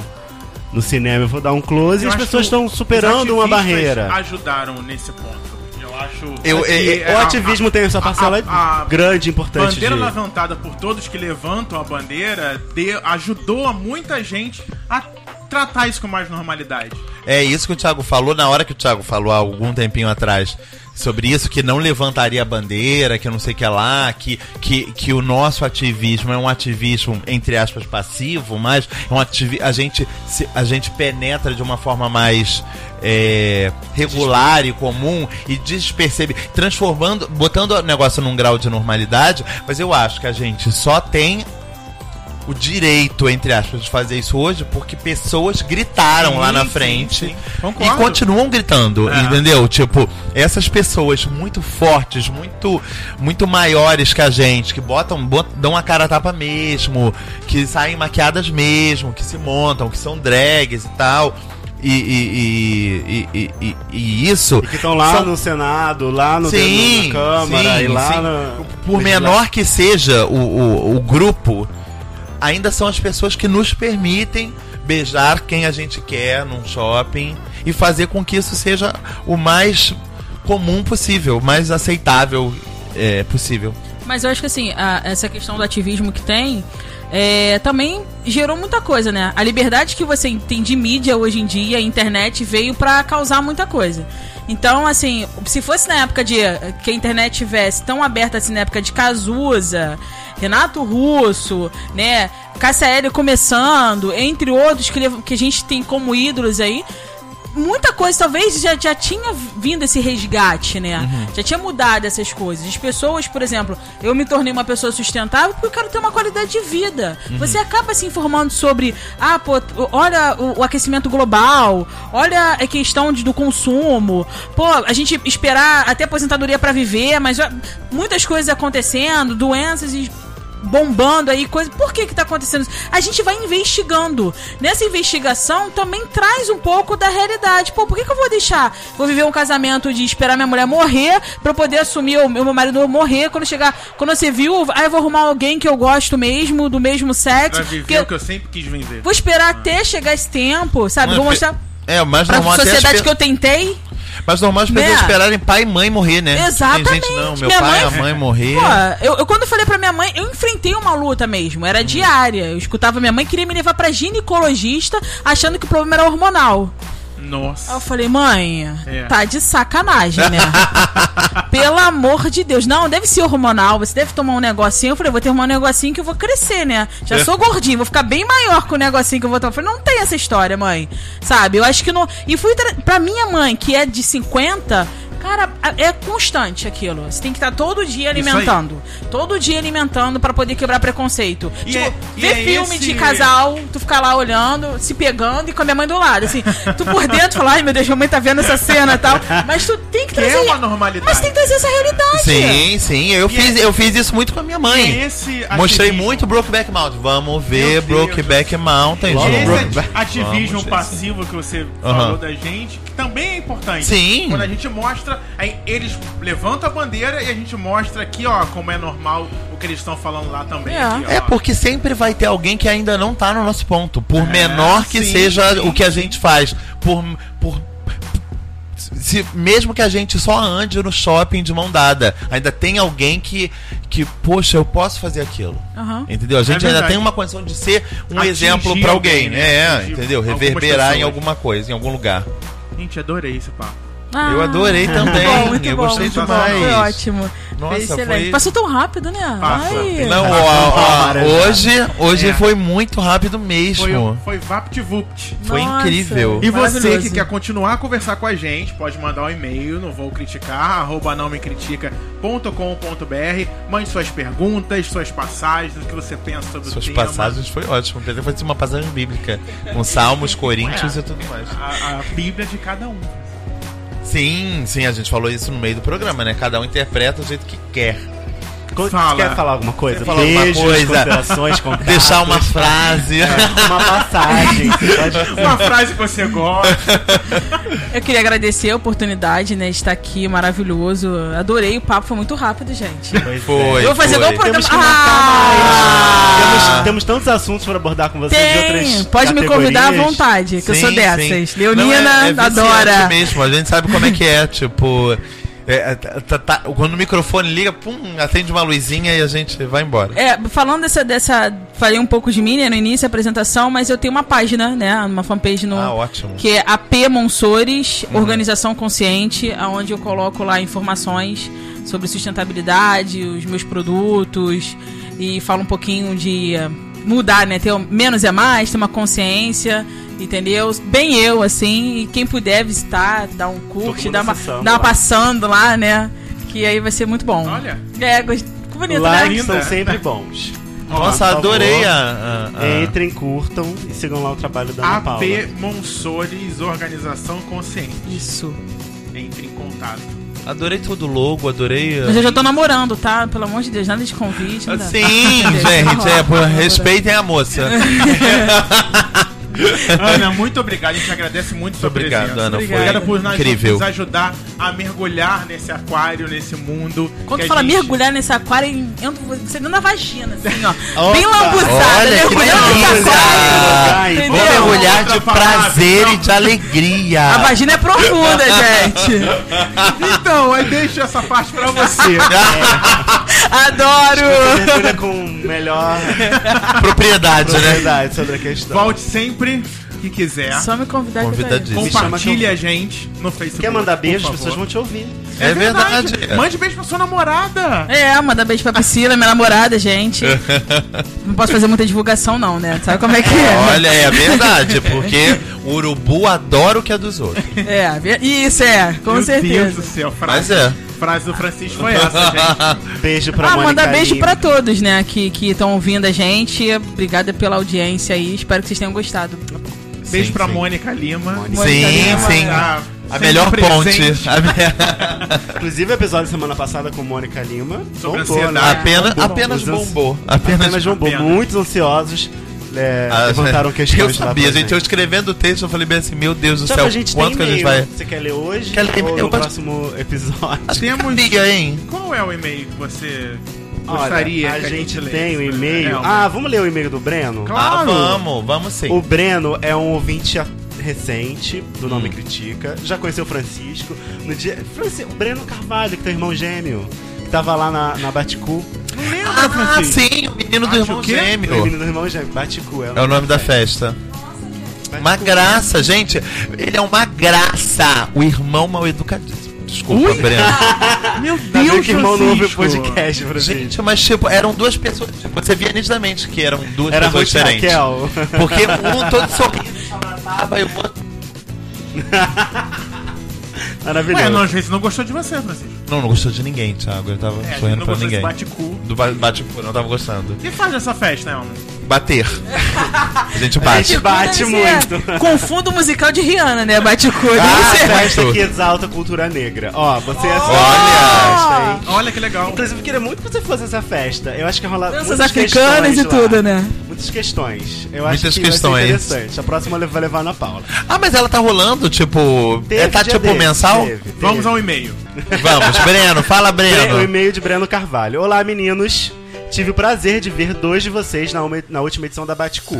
[SPEAKER 3] no cinema, eu vou dar um close. e
[SPEAKER 2] Eu
[SPEAKER 3] as
[SPEAKER 2] acho
[SPEAKER 3] pessoas estão superando uma barreira.
[SPEAKER 2] ajudaram nesse ponto. Eu acho.
[SPEAKER 4] Eu-
[SPEAKER 2] que
[SPEAKER 4] é-
[SPEAKER 3] O
[SPEAKER 2] a-
[SPEAKER 3] ativismo
[SPEAKER 2] a-
[SPEAKER 3] tem essa parcela
[SPEAKER 2] a- a-
[SPEAKER 3] grande, importante.
[SPEAKER 2] bandeira
[SPEAKER 3] de-
[SPEAKER 2] levantada por todos que levantam a bandeira de- ajudou a muita gente a tratar isso com mais normalidade.
[SPEAKER 4] É isso que o Thiago falou na hora que o Thiago falou há algum tempinho atrás. Sobre isso, que não levantaria a bandeira, que não sei o que lá, que, que, que o nosso ativismo é um ativismo, entre aspas, passivo, mas é um ativi a, gente, a gente penetra de uma forma mais é, regular e comum e despercebe, transformando, botando o negócio num grau de normalidade, mas eu acho que a gente só tem o direito, entre aspas, de fazer isso hoje porque pessoas gritaram
[SPEAKER 2] Sim,
[SPEAKER 4] lá na
[SPEAKER 2] sim,
[SPEAKER 4] frente
[SPEAKER 2] sim.
[SPEAKER 4] e
[SPEAKER 2] Concordo.
[SPEAKER 4] continuam gritando,
[SPEAKER 2] É.
[SPEAKER 4] entendeu? Tipo, essas pessoas muito fortes, muito muito maiores que a gente, que botam, bot- dão a cara a tapa mesmo, que saem maquiadas mesmo, que se montam, que são drags e tal. E, e, e, e, e- e isso.
[SPEAKER 3] E que estão lá
[SPEAKER 4] são-
[SPEAKER 3] no Senado, lá no
[SPEAKER 4] Sim,
[SPEAKER 3] na Câmara
[SPEAKER 4] sim,
[SPEAKER 3] e lá
[SPEAKER 4] sim.
[SPEAKER 3] no.
[SPEAKER 4] Por menor que seja o, o, o grupo, ainda são as pessoas que nos permitem beijar quem a gente quer num shopping e fazer com que isso seja o mais comum possível, o mais aceitável é, possível.
[SPEAKER 5] Mas eu acho que assim, a- essa questão do ativismo que tem é, também gerou muita coisa, né? A liberdade que você tem de mídia hoje em dia, a internet veio pra causar muita coisa. Então, assim, se fosse na época de que a internet tivesse tão aberta assim na época de Cazuza, Renato Russo, né, Cássia Eller começando, entre outros que, que a gente tem como ídolos aí, muita coisa talvez já, já tinha vindo esse resgate, né?
[SPEAKER 3] Uhum.
[SPEAKER 5] Já tinha mudado essas coisas. As pessoas, por exemplo, eu me tornei uma pessoa sustentável porque eu quero ter uma qualidade de vida.
[SPEAKER 3] Uhum.
[SPEAKER 5] Você acaba se informando sobre, ah, pô, olha o, o aquecimento global, olha a questão de- do consumo. Pô, a gente esperar até aposentadoria pra viver, mas ó, muitas coisas acontecendo, doenças e bombando aí, coisa. Por que que tá acontecendo isso? A gente vai investigando. Nessa investigação também traz um pouco da realidade. Pô, por que que eu vou deixar? Vou viver um casamento de esperar minha mulher morrer pra eu poder assumir o meu marido morrer quando chegar, quando você viu, aí eu vou arrumar alguém que eu gosto mesmo, do mesmo sexo.
[SPEAKER 2] Pra viver
[SPEAKER 5] porque
[SPEAKER 2] o que eu sempre quis viver.
[SPEAKER 5] Vou esperar até chegar esse tempo, sabe?
[SPEAKER 4] Não,
[SPEAKER 5] Vou
[SPEAKER 4] é
[SPEAKER 5] mostrar
[SPEAKER 4] É, o mais
[SPEAKER 5] pra
[SPEAKER 4] até
[SPEAKER 5] sociedade
[SPEAKER 4] pe-
[SPEAKER 5] que eu tentei.
[SPEAKER 4] Mas normal as pessoas
[SPEAKER 5] Né?
[SPEAKER 4] esperarem pai e mãe morrer, né?
[SPEAKER 5] Exatamente.
[SPEAKER 4] Tem gente, não, meu
[SPEAKER 5] Minha
[SPEAKER 4] pai e
[SPEAKER 5] mãe-
[SPEAKER 4] a mãe morrer.
[SPEAKER 5] Pô, eu, eu quando falei pra minha mãe, eu enfrentei uma luta mesmo, era diária. Eu escutava minha mãe queria me levar pra ginecologista, achando que o problema era hormonal. Aí
[SPEAKER 2] Nossa.
[SPEAKER 5] eu falei, mãe,
[SPEAKER 2] É.
[SPEAKER 5] tá de sacanagem, né? Pelo amor de Deus. Não, deve ser hormonal, você deve tomar um negocinho. Eu falei, vou tomar um negocinho que eu vou crescer, né? Já sou gordinho, vou ficar bem maior com o negocinho que eu vou tomar. Eu falei, não tem essa história, mãe. Sabe? Eu acho que não. E fui tra... pra minha mãe, que é de 50. Cara, é constante aquilo. Você tem que estar todo dia alimentando. Todo dia alimentando pra poder quebrar preconceito.
[SPEAKER 2] E
[SPEAKER 5] tipo,
[SPEAKER 2] é- e
[SPEAKER 5] ver
[SPEAKER 2] é
[SPEAKER 5] filme
[SPEAKER 2] esse-
[SPEAKER 5] de casal, tu ficar lá olhando, se pegando e com a minha mãe do lado. Assim, tu por dentro fala, ai meu Deus, minha mãe tá vendo essa cena e tal. Mas tu tem que
[SPEAKER 2] Que
[SPEAKER 5] trazer.
[SPEAKER 2] é uma normalidade.
[SPEAKER 5] Mas tem que trazer essa realidade.
[SPEAKER 4] Sim, sim, eu fiz, eu fiz isso muito com a minha
[SPEAKER 2] E
[SPEAKER 4] mãe.
[SPEAKER 2] esse
[SPEAKER 4] Mostrei
[SPEAKER 2] ativismo-
[SPEAKER 4] muito Brokeback Mountain. Vamos ver Brokeback Mountain,
[SPEAKER 3] Logo
[SPEAKER 4] gente.
[SPEAKER 3] Brokeback-
[SPEAKER 2] Esse ativismo
[SPEAKER 4] Vamos,
[SPEAKER 2] passivo que você falou da gente, que também é importante.
[SPEAKER 4] Sim.
[SPEAKER 2] Quando a gente mostra, aí eles levantam a bandeira e a gente mostra aqui, ó, como é normal o que eles estão falando lá também.
[SPEAKER 5] É.
[SPEAKER 2] aqui.
[SPEAKER 4] É porque sempre vai ter alguém que ainda não tá no nosso ponto. Por menor que
[SPEAKER 2] sim,
[SPEAKER 4] seja
[SPEAKER 2] sim,
[SPEAKER 4] o que a
[SPEAKER 2] sim.
[SPEAKER 4] gente faz. Por. por se, mesmo que a gente só ande no shopping de mão dada, ainda tem alguém que, que poxa, eu posso fazer aquilo.
[SPEAKER 5] Aham.
[SPEAKER 4] Entendeu? A gente ainda
[SPEAKER 2] verdade.
[SPEAKER 4] tem uma condição de ser um
[SPEAKER 2] Atingir
[SPEAKER 4] exemplo pra alguém,
[SPEAKER 2] alguém, né?
[SPEAKER 4] né? É,
[SPEAKER 2] Atingir
[SPEAKER 4] entendeu? Reverberar em
[SPEAKER 2] pessoas.
[SPEAKER 4] alguma coisa, em algum lugar.
[SPEAKER 2] Gente, adorei esse papo.
[SPEAKER 5] Ah,
[SPEAKER 4] Eu adorei
[SPEAKER 5] muito
[SPEAKER 4] também.
[SPEAKER 5] bom, muito
[SPEAKER 4] Eu
[SPEAKER 5] bom,
[SPEAKER 4] gostei
[SPEAKER 5] muito bom,
[SPEAKER 4] demais.
[SPEAKER 5] Foi ótimo.
[SPEAKER 4] Nossa,
[SPEAKER 5] foi excelente.
[SPEAKER 4] foi-
[SPEAKER 5] Passou tão rápido, né?
[SPEAKER 2] Passa.
[SPEAKER 5] Ai.
[SPEAKER 4] Não, ó, ó, hoje, hoje foi muito rápido mesmo.
[SPEAKER 2] Foi,
[SPEAKER 4] Foi,
[SPEAKER 2] foi VaptVupt.
[SPEAKER 5] Nossa,
[SPEAKER 4] incrível.
[SPEAKER 2] E você que quer continuar a conversar com a gente, pode mandar um e-mail no vou criticar, arroba não me critica.com.br. Mande suas perguntas, suas passagens, o que você pensa sobre
[SPEAKER 4] Suas
[SPEAKER 2] o tema.
[SPEAKER 4] passagens foi ótimo. Fosse uma passagem bíblica. Com Salmos, Coríntios
[SPEAKER 2] É.
[SPEAKER 4] e tudo mais.
[SPEAKER 2] A, a Bíblia de cada um.
[SPEAKER 4] Sim, sim, a gente falou isso no meio do programa, né? Cada um interpreta do jeito que quer.
[SPEAKER 2] Fala.
[SPEAKER 3] Quer falar alguma coisa?
[SPEAKER 4] Falar alguma
[SPEAKER 3] Beijos,
[SPEAKER 4] coisa?
[SPEAKER 3] considerações, contatos,
[SPEAKER 4] Deixar uma frase.
[SPEAKER 3] uma passagem.
[SPEAKER 2] Uma frase que você gosta.
[SPEAKER 5] Eu queria agradecer a oportunidade, né, de estar aqui, maravilhoso. Adorei o papo, foi muito rápido, gente.
[SPEAKER 3] Pois
[SPEAKER 4] Foi.
[SPEAKER 5] Eu vou fazer igual o programa.
[SPEAKER 3] Temos que marcar
[SPEAKER 5] Ah!
[SPEAKER 3] Temos, temos tantos assuntos para abordar com vocês de
[SPEAKER 5] Tem!
[SPEAKER 3] outras
[SPEAKER 5] Pode me convidar à vontade, que eu sou
[SPEAKER 4] Sim,
[SPEAKER 5] dessas.
[SPEAKER 4] sim.
[SPEAKER 5] Leonina,
[SPEAKER 4] Não, é- é
[SPEAKER 5] adora.
[SPEAKER 4] mesmo, a gente sabe como é que é, tipo. É, é, tá- tá- quando o microfone liga, pum, acende uma luzinha e a gente vai embora.
[SPEAKER 5] É, falando dessa, dessa. Falei um pouco de mim né, no início da apresentação, mas eu tenho uma página, né? Uma fanpage no.
[SPEAKER 4] Ah, ótimo.
[SPEAKER 5] que é AP Monsores, Organização Consciente, onde eu coloco lá informações sobre sustentabilidade, os meus produtos e falo um pouquinho de eh, mudar, né? Ter um- menos é mais, ter uma consciência, entendeu? Bem eu, assim, e quem puder visitar, dar um curte, dar uma, dar uma
[SPEAKER 3] lá.
[SPEAKER 5] passando lá, né? Que aí vai ser muito bom.
[SPEAKER 2] Olha.
[SPEAKER 5] É, gost... que bonito,
[SPEAKER 3] Likes
[SPEAKER 2] Linda.
[SPEAKER 3] são sempre bons.
[SPEAKER 4] Nossa,
[SPEAKER 3] por
[SPEAKER 4] adorei a. a- a-
[SPEAKER 3] Entrem, curtam e sigam lá o trabalho da Ana Paula.
[SPEAKER 2] AP Monsores Organização Consciente.
[SPEAKER 5] né? Isso.
[SPEAKER 2] Entre em contato.
[SPEAKER 4] Adorei todo o logo, adorei. a-
[SPEAKER 5] Mas eu já tô namorando, tá? Pelo amor de Deus, nada de convite. nada.
[SPEAKER 4] Sim, gente, é, por respeitem a moça.
[SPEAKER 2] Ana, muito obrigado. A gente agradece muito sua
[SPEAKER 4] Obrigado,
[SPEAKER 2] presença.
[SPEAKER 4] Ana, foi
[SPEAKER 2] Obrigada por
[SPEAKER 4] incrível.
[SPEAKER 2] nos ajudar a mergulhar nesse aquário, nesse mundo.
[SPEAKER 5] Quando
[SPEAKER 2] que
[SPEAKER 5] fala
[SPEAKER 2] gente-
[SPEAKER 5] mergulhar nesse aquário, entra você dentro da vagina, assim, ó.
[SPEAKER 3] Opa!
[SPEAKER 5] Bem lambuzada,
[SPEAKER 4] Olha, que
[SPEAKER 5] mergulhando nesse aquário.
[SPEAKER 4] Vou mergulhar de prazer
[SPEAKER 2] então.
[SPEAKER 4] e de alegria.
[SPEAKER 5] A vagina é profunda, gente.
[SPEAKER 2] Então, aí deixa essa parte pra você.
[SPEAKER 5] Adoro.
[SPEAKER 3] Mergulha com melhor
[SPEAKER 4] Propriedade, né?
[SPEAKER 3] propriedade sobre a questão.
[SPEAKER 2] Volte sempre que quiser.
[SPEAKER 5] Só me convidar que.
[SPEAKER 4] Convidadíssimo.
[SPEAKER 3] Me chama que
[SPEAKER 2] Compartilhe
[SPEAKER 3] eu-
[SPEAKER 2] a gente no Facebook.
[SPEAKER 3] Quer mandar beijo,
[SPEAKER 2] por
[SPEAKER 3] as pessoas
[SPEAKER 2] favor.
[SPEAKER 3] vão te ouvir.
[SPEAKER 4] É verdade.
[SPEAKER 2] Mande beijo pra sua namorada.
[SPEAKER 5] É, manda beijo pra Priscila, minha namorada, gente. Não posso fazer muita divulgação, não, né? Sabe como é que é?
[SPEAKER 4] Olha, é verdade, porque o urubu adora o que é dos outros.
[SPEAKER 5] É, isso é, com
[SPEAKER 2] Meu Deus
[SPEAKER 5] certeza.
[SPEAKER 2] do céu,
[SPEAKER 4] Mas
[SPEAKER 2] frase,
[SPEAKER 4] é.
[SPEAKER 2] frase do Francisco foi essa, gente.
[SPEAKER 3] Beijo pra
[SPEAKER 5] Ah,
[SPEAKER 3] Mônica
[SPEAKER 5] mandar beijo
[SPEAKER 3] Lima.
[SPEAKER 5] pra todos, né, que estão ouvindo a gente. Obrigada pela audiência aí. Espero que vocês tenham gostado.
[SPEAKER 2] Beijo
[SPEAKER 4] Sim,
[SPEAKER 2] pra
[SPEAKER 4] sim.
[SPEAKER 2] Mônica Lima.
[SPEAKER 5] Mônica
[SPEAKER 4] Sim,
[SPEAKER 5] Lima,
[SPEAKER 4] sim. A
[SPEAKER 2] sempre
[SPEAKER 4] melhor ponte.
[SPEAKER 2] presente.
[SPEAKER 4] A me-
[SPEAKER 3] Inclusive, o episódio semana passada com Mônica Lima.
[SPEAKER 2] Sobre
[SPEAKER 3] bombou, né?
[SPEAKER 4] Apenas,
[SPEAKER 3] Bombou.
[SPEAKER 4] apenas bombou. Apenas,
[SPEAKER 3] Apenas bombou.
[SPEAKER 2] apenas.
[SPEAKER 3] Muitos ansiosos é,
[SPEAKER 4] Ah,
[SPEAKER 3] levantaram
[SPEAKER 4] Eu
[SPEAKER 3] questões lá
[SPEAKER 4] sabia, gente. Eu escrevendo o texto, eu falei bem assim, meu Deus do
[SPEAKER 3] Só
[SPEAKER 4] céu,
[SPEAKER 3] a
[SPEAKER 4] quanto que a gente vai...
[SPEAKER 3] Você quer ler hoje
[SPEAKER 4] Quer ler
[SPEAKER 3] ou no
[SPEAKER 4] Pode-
[SPEAKER 3] próximo episódio?
[SPEAKER 2] Temos.
[SPEAKER 4] Diga, hein?
[SPEAKER 2] Qual é o e-mail que você gostaria
[SPEAKER 3] a
[SPEAKER 2] que a
[SPEAKER 3] gente
[SPEAKER 2] gente
[SPEAKER 3] tem o
[SPEAKER 2] lesse?
[SPEAKER 3] e-mail.
[SPEAKER 2] É,
[SPEAKER 3] ah, vamos ler o e-mail do Breno?
[SPEAKER 2] Claro.
[SPEAKER 4] Ah, vamos, vamos sim.
[SPEAKER 3] O Breno é um ouvinte a- recente do Nome
[SPEAKER 4] Hum.
[SPEAKER 3] Critica. Já conheceu o Francisco. No dia, Franci- o Breno Carvalho, que tem irmão gêmeo, que tava lá na, na Baticu.
[SPEAKER 2] Não lembra,
[SPEAKER 4] Ah,
[SPEAKER 2] Francisco?
[SPEAKER 4] sim, o menino do irmão
[SPEAKER 2] o quê?
[SPEAKER 3] O
[SPEAKER 4] gêmeo.
[SPEAKER 3] menino do irmão gêmeo, Baticu.
[SPEAKER 4] É o nome da festa.
[SPEAKER 3] Baticu.
[SPEAKER 4] Uma graça, gente. Ele é uma graça. O irmão mal educadíssimo. Desculpa, Breno.
[SPEAKER 2] Meu
[SPEAKER 3] Ainda bem
[SPEAKER 2] Deus,
[SPEAKER 3] que o irmão não ouve o podcast, Francisco.
[SPEAKER 4] Gente, mas tipo, eram duas pessoas. tipo, Você via nitidamente que eram duas
[SPEAKER 3] Era
[SPEAKER 4] pessoas
[SPEAKER 3] Ruth
[SPEAKER 4] diferentes.
[SPEAKER 3] Raquel.
[SPEAKER 4] Porque um todo sorrindo, tava e o outro.
[SPEAKER 3] Maravilhoso.
[SPEAKER 2] Ué, não, às vezes não gostou de você, Francisco.
[SPEAKER 4] Não, não gostou de ninguém, Thiago. Eu tava
[SPEAKER 2] É,
[SPEAKER 4] sorrindo pra ninguém.
[SPEAKER 2] bate-cu.
[SPEAKER 4] Do ba- bate-cu, não tava gostando.
[SPEAKER 2] O que faz nessa festa, né, homem?
[SPEAKER 4] Bater. A gente
[SPEAKER 3] A
[SPEAKER 4] bate.
[SPEAKER 3] gente bate
[SPEAKER 5] ser
[SPEAKER 3] muito.
[SPEAKER 5] Confundo o musical de Rihanna, né? Bate cu.
[SPEAKER 3] Ah,
[SPEAKER 5] ser.
[SPEAKER 3] festa que exalta a cultura negra. Ó, você assiste
[SPEAKER 4] Olha!
[SPEAKER 3] a festa aí.
[SPEAKER 2] Olha que legal.
[SPEAKER 3] Inclusive, eu queria muito que você fosse essa festa. Eu acho que rola
[SPEAKER 5] Danças
[SPEAKER 3] muitas
[SPEAKER 5] africanas e
[SPEAKER 3] lá.
[SPEAKER 5] tudo, né?
[SPEAKER 3] Muitas questões. Eu acho
[SPEAKER 4] Muitas
[SPEAKER 3] que
[SPEAKER 4] questões.
[SPEAKER 3] vai ser interessante. A próxima vai levar na Paula.
[SPEAKER 4] Ah, mas ela tá rolando, tipo.
[SPEAKER 3] Teve
[SPEAKER 4] é, tá tipo
[SPEAKER 3] desse,
[SPEAKER 4] mensal?
[SPEAKER 3] teve, teve.
[SPEAKER 2] Vamos ao e-mail.
[SPEAKER 4] Vamos, Breno, fala,
[SPEAKER 3] O
[SPEAKER 4] Breno.
[SPEAKER 3] e-mail de Breno Carvalho. Olá, meninos. Tive o prazer de ver dois de vocês na, uma- na última edição da Baticu.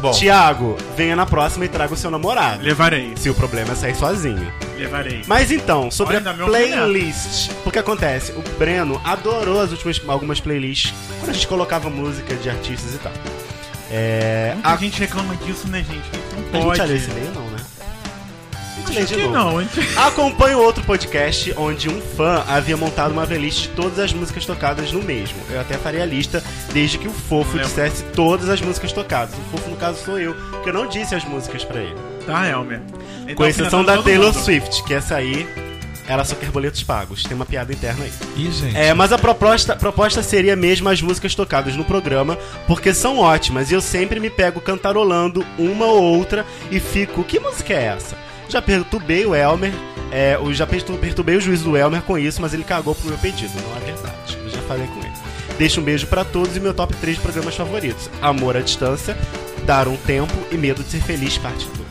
[SPEAKER 4] Bom,
[SPEAKER 3] Tiago, venha na próxima e traga o seu namorado.
[SPEAKER 2] Levarei.
[SPEAKER 3] Se o problema é sair sozinho.
[SPEAKER 2] Levarei.
[SPEAKER 3] Mas então, sobre
[SPEAKER 2] Olha,
[SPEAKER 3] a playlist. O que acontece? O Breno adorou as últimas algumas playlists quando a gente colocava música de artistas e tal. É.
[SPEAKER 2] Muita
[SPEAKER 3] A,
[SPEAKER 2] gente reclama disso, né, gente?
[SPEAKER 3] a
[SPEAKER 2] Não
[SPEAKER 3] gente
[SPEAKER 2] pode.
[SPEAKER 3] leu esse e-mail, não, né? Ler de novo.
[SPEAKER 2] não,
[SPEAKER 3] Acompanho outro podcast onde um fã havia montado uma playlist de todas as músicas tocadas no mesmo. Eu até faria a lista desde que o Fofo
[SPEAKER 2] Lembra.
[SPEAKER 3] dissesse todas as músicas tocadas. O Fofo, no caso, sou eu, que eu não disse as músicas pra ele.
[SPEAKER 2] Tá, Elmer. Então,
[SPEAKER 3] Com exceção da Taylor
[SPEAKER 2] mundo.
[SPEAKER 3] Swift, que essa aí, ela só quer boletos pagos. Tem uma piada interna aí.
[SPEAKER 4] Ih, gente.
[SPEAKER 3] É, mas a proposta, proposta seria mesmo as músicas tocadas no programa, porque são ótimas e eu sempre me pego cantarolando uma ou outra e fico, que música é essa? Já perturbei o Elmer, é, eu já pertu- perturbei o juiz do Elmer com isso, mas ele cagou pro meu pedido, não é verdade. Eu já falei com ele. Deixa um beijo pra todos e meu top 3 de programas favoritos: Amor à Distância, Dar um Tempo e Medo de Ser Feliz, parte 2.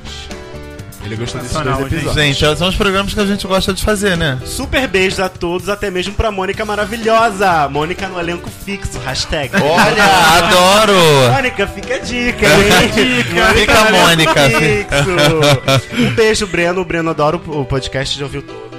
[SPEAKER 3] Ele gostou desses dois episódios.
[SPEAKER 4] Gente, são os programas que a gente gosta de fazer, né?
[SPEAKER 3] Super beijos a todos, até mesmo pra Mônica maravilhosa. Mônica no elenco fixo, hashtag.
[SPEAKER 4] Olha, adoro!
[SPEAKER 3] Mônica, fica a dica, hein?
[SPEAKER 4] Fica, Fica a Mônica.
[SPEAKER 3] fixo. Um beijo, Breno. O Breno adora o podcast, já ouviu todos.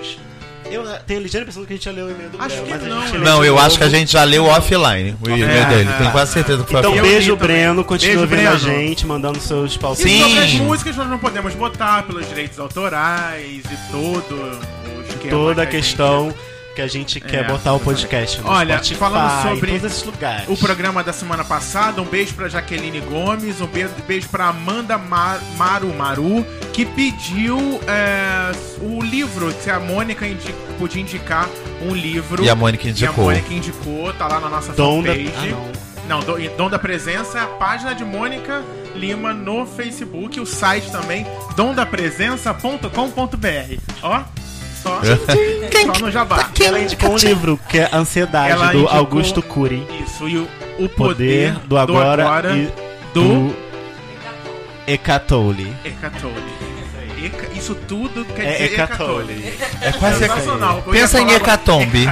[SPEAKER 3] Eu eh, tenho a ligeira impressão que a gente já leu o e-mail do
[SPEAKER 2] Acho
[SPEAKER 3] Breno,
[SPEAKER 2] que não, né?
[SPEAKER 4] Não,
[SPEAKER 3] de
[SPEAKER 4] eu acho que a gente já leu offline o e-mail
[SPEAKER 2] É,
[SPEAKER 4] dele.
[SPEAKER 2] é.
[SPEAKER 4] Tenho quase certeza que foi
[SPEAKER 3] Então,
[SPEAKER 2] Eu
[SPEAKER 4] offline.
[SPEAKER 2] li
[SPEAKER 3] beijo. Breno. Continua ouvindo a gente, mandando seus
[SPEAKER 2] E
[SPEAKER 3] palpites.
[SPEAKER 4] Sim.
[SPEAKER 2] sobre as músicas nós não podemos botar pelos direitos autorais e todo o esquema.
[SPEAKER 3] Toda a
[SPEAKER 2] que gente-
[SPEAKER 3] questão que a gente quer
[SPEAKER 2] É.
[SPEAKER 3] botar o podcast no
[SPEAKER 2] Olha,
[SPEAKER 3] Spotify,
[SPEAKER 2] falando sobre
[SPEAKER 3] em todos esses lugares.
[SPEAKER 2] O programa da semana passada, um beijo pra Jaqueline Gomes, um beijo, beijo pra Amanda Mar- Maru Maru, que pediu é, o livro, se a Mônica indi- podia indicar um livro.
[SPEAKER 4] E a Mônica
[SPEAKER 2] E a
[SPEAKER 4] indicou.
[SPEAKER 2] Mônica indicou, tá lá na nossa
[SPEAKER 3] Dom da...
[SPEAKER 2] fanpage.
[SPEAKER 3] Ah, não.
[SPEAKER 2] Não, Dom, da Presença é a página de Mônica Lima no Facebook, o site também, domdapresença.com.br. Ó, só, só no jabá.
[SPEAKER 3] Ela indicou um livro, que é Ansiedade,
[SPEAKER 2] Ela
[SPEAKER 3] do Augusto Cury.
[SPEAKER 2] Isso, e o, o
[SPEAKER 3] Poder,
[SPEAKER 2] poder,
[SPEAKER 3] do agora, e
[SPEAKER 2] do,
[SPEAKER 3] do Hecatole.
[SPEAKER 2] Hecatole. Eca- Isso tudo quer
[SPEAKER 3] É
[SPEAKER 2] dizer
[SPEAKER 3] Hecatole.
[SPEAKER 2] Hecatole.
[SPEAKER 4] É quase
[SPEAKER 2] Sensacional. Eu
[SPEAKER 4] Pensa em hecatombe.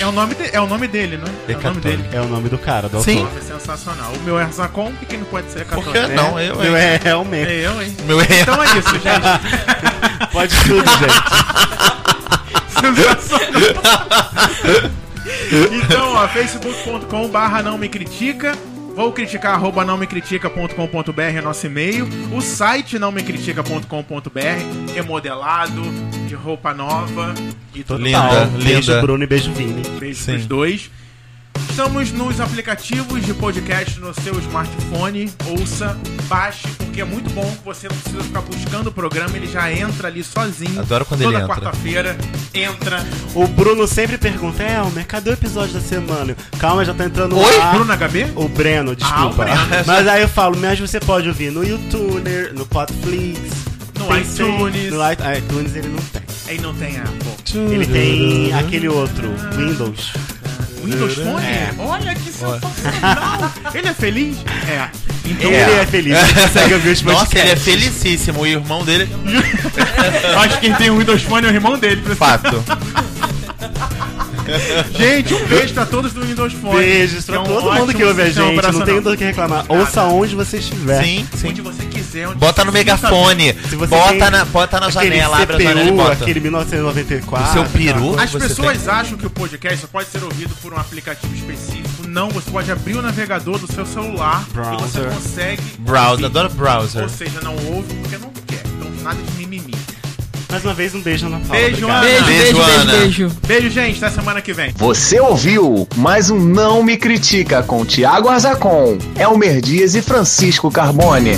[SPEAKER 2] É o nome, de- é o nome dele, não é? É o nome dele.
[SPEAKER 3] É o nome do cara, do
[SPEAKER 4] Sim.
[SPEAKER 3] autor.
[SPEAKER 2] Nossa, é sensacional. O meu é Zacon, por que não pode ser Hecatole?
[SPEAKER 4] Por que
[SPEAKER 2] É.
[SPEAKER 4] não? Eu,
[SPEAKER 3] Meu
[SPEAKER 4] hein?
[SPEAKER 3] é realmente.
[SPEAKER 2] É eu, hein?
[SPEAKER 4] Meu é.
[SPEAKER 2] Então é isso, gente.
[SPEAKER 3] Pode tudo, gente.
[SPEAKER 2] Então, ó, facebook.com barra não me critica. Vou criticar, arroba não me critica.com.br é nosso e-mail. O site não me critica.com.br remodelado, de roupa nova e tudo
[SPEAKER 4] Linda.
[SPEAKER 3] Beijo,
[SPEAKER 4] linda.
[SPEAKER 3] Bruno, e beijo, Vini.
[SPEAKER 2] Beijo
[SPEAKER 4] Sim.
[SPEAKER 2] pros dois. Estamos nos aplicativos de podcast no seu smartphone. Ouça, baixe, porque é muito bom. Você não precisa ficar buscando o programa, ele já entra ali sozinho.
[SPEAKER 4] Adoro quando
[SPEAKER 2] Toda
[SPEAKER 4] ele entra.
[SPEAKER 2] quarta-feira entra.
[SPEAKER 3] O Bruno sempre pergunta, Elmer, cadê o episódio da semana? Calma, já tá entrando
[SPEAKER 2] Oi,
[SPEAKER 3] lá.
[SPEAKER 2] Bruno HB?
[SPEAKER 3] O Breno, desculpa.
[SPEAKER 2] Ah, o Breno.
[SPEAKER 3] Mas aí eu falo, mas você pode ouvir no YouTuner, no Podflix,
[SPEAKER 2] No
[SPEAKER 3] Pensei-
[SPEAKER 2] iTunes.
[SPEAKER 3] No ah, iTunes ele não tem.
[SPEAKER 2] Aí não tem Apple.
[SPEAKER 3] Ele tem aquele outro, Windows.
[SPEAKER 2] Windows Phone?
[SPEAKER 3] É.
[SPEAKER 2] Olha que sensacional! Ele é feliz? É. Então,
[SPEAKER 3] Ele é feliz, ele consegue ouvir os
[SPEAKER 4] Nossa, ele é
[SPEAKER 3] podcasts.
[SPEAKER 4] felicíssimo. O irmão dele.
[SPEAKER 2] acho que quem tem o Windows Phone é o irmão dele.
[SPEAKER 4] Fato.
[SPEAKER 2] Gente, um beijo pra todos do Windows Phone.
[SPEAKER 3] Beijos pra
[SPEAKER 2] É um
[SPEAKER 3] todo mundo que ouve a gente, não tem do que reclamar.
[SPEAKER 2] Nada.
[SPEAKER 3] Ouça onde você estiver.
[SPEAKER 4] Sim, sim.
[SPEAKER 2] Onde você quiser. Onde
[SPEAKER 4] Bota no megafone.
[SPEAKER 3] Se você
[SPEAKER 4] Bota
[SPEAKER 3] tem
[SPEAKER 4] na, bota na janela, abre a
[SPEAKER 3] CPU,
[SPEAKER 4] janela e bota.
[SPEAKER 3] aquele 1994.
[SPEAKER 4] O seu peru.
[SPEAKER 2] As pessoas acham que o podcast só pode ser ouvido por um aplicativo específico. Não, você pode abrir o navegador do seu celular e você
[SPEAKER 3] Browser.
[SPEAKER 2] consegue.
[SPEAKER 4] Browser, adoro browser.
[SPEAKER 2] Ou seja, não ouve porque não quer. Então nada de mimimi.
[SPEAKER 3] Mais uma vez, um beijo na Paula.
[SPEAKER 2] Beijo. Ana.
[SPEAKER 5] Beijo, beijo,
[SPEAKER 4] Beijo,
[SPEAKER 5] beijo,
[SPEAKER 4] Ana.
[SPEAKER 5] beijo.
[SPEAKER 2] Beijo, gente. Até semana que vem.
[SPEAKER 1] Você ouviu mais um Não Me Critica com Tiago Arzacon, Elmer Dias e Francisco Carbone.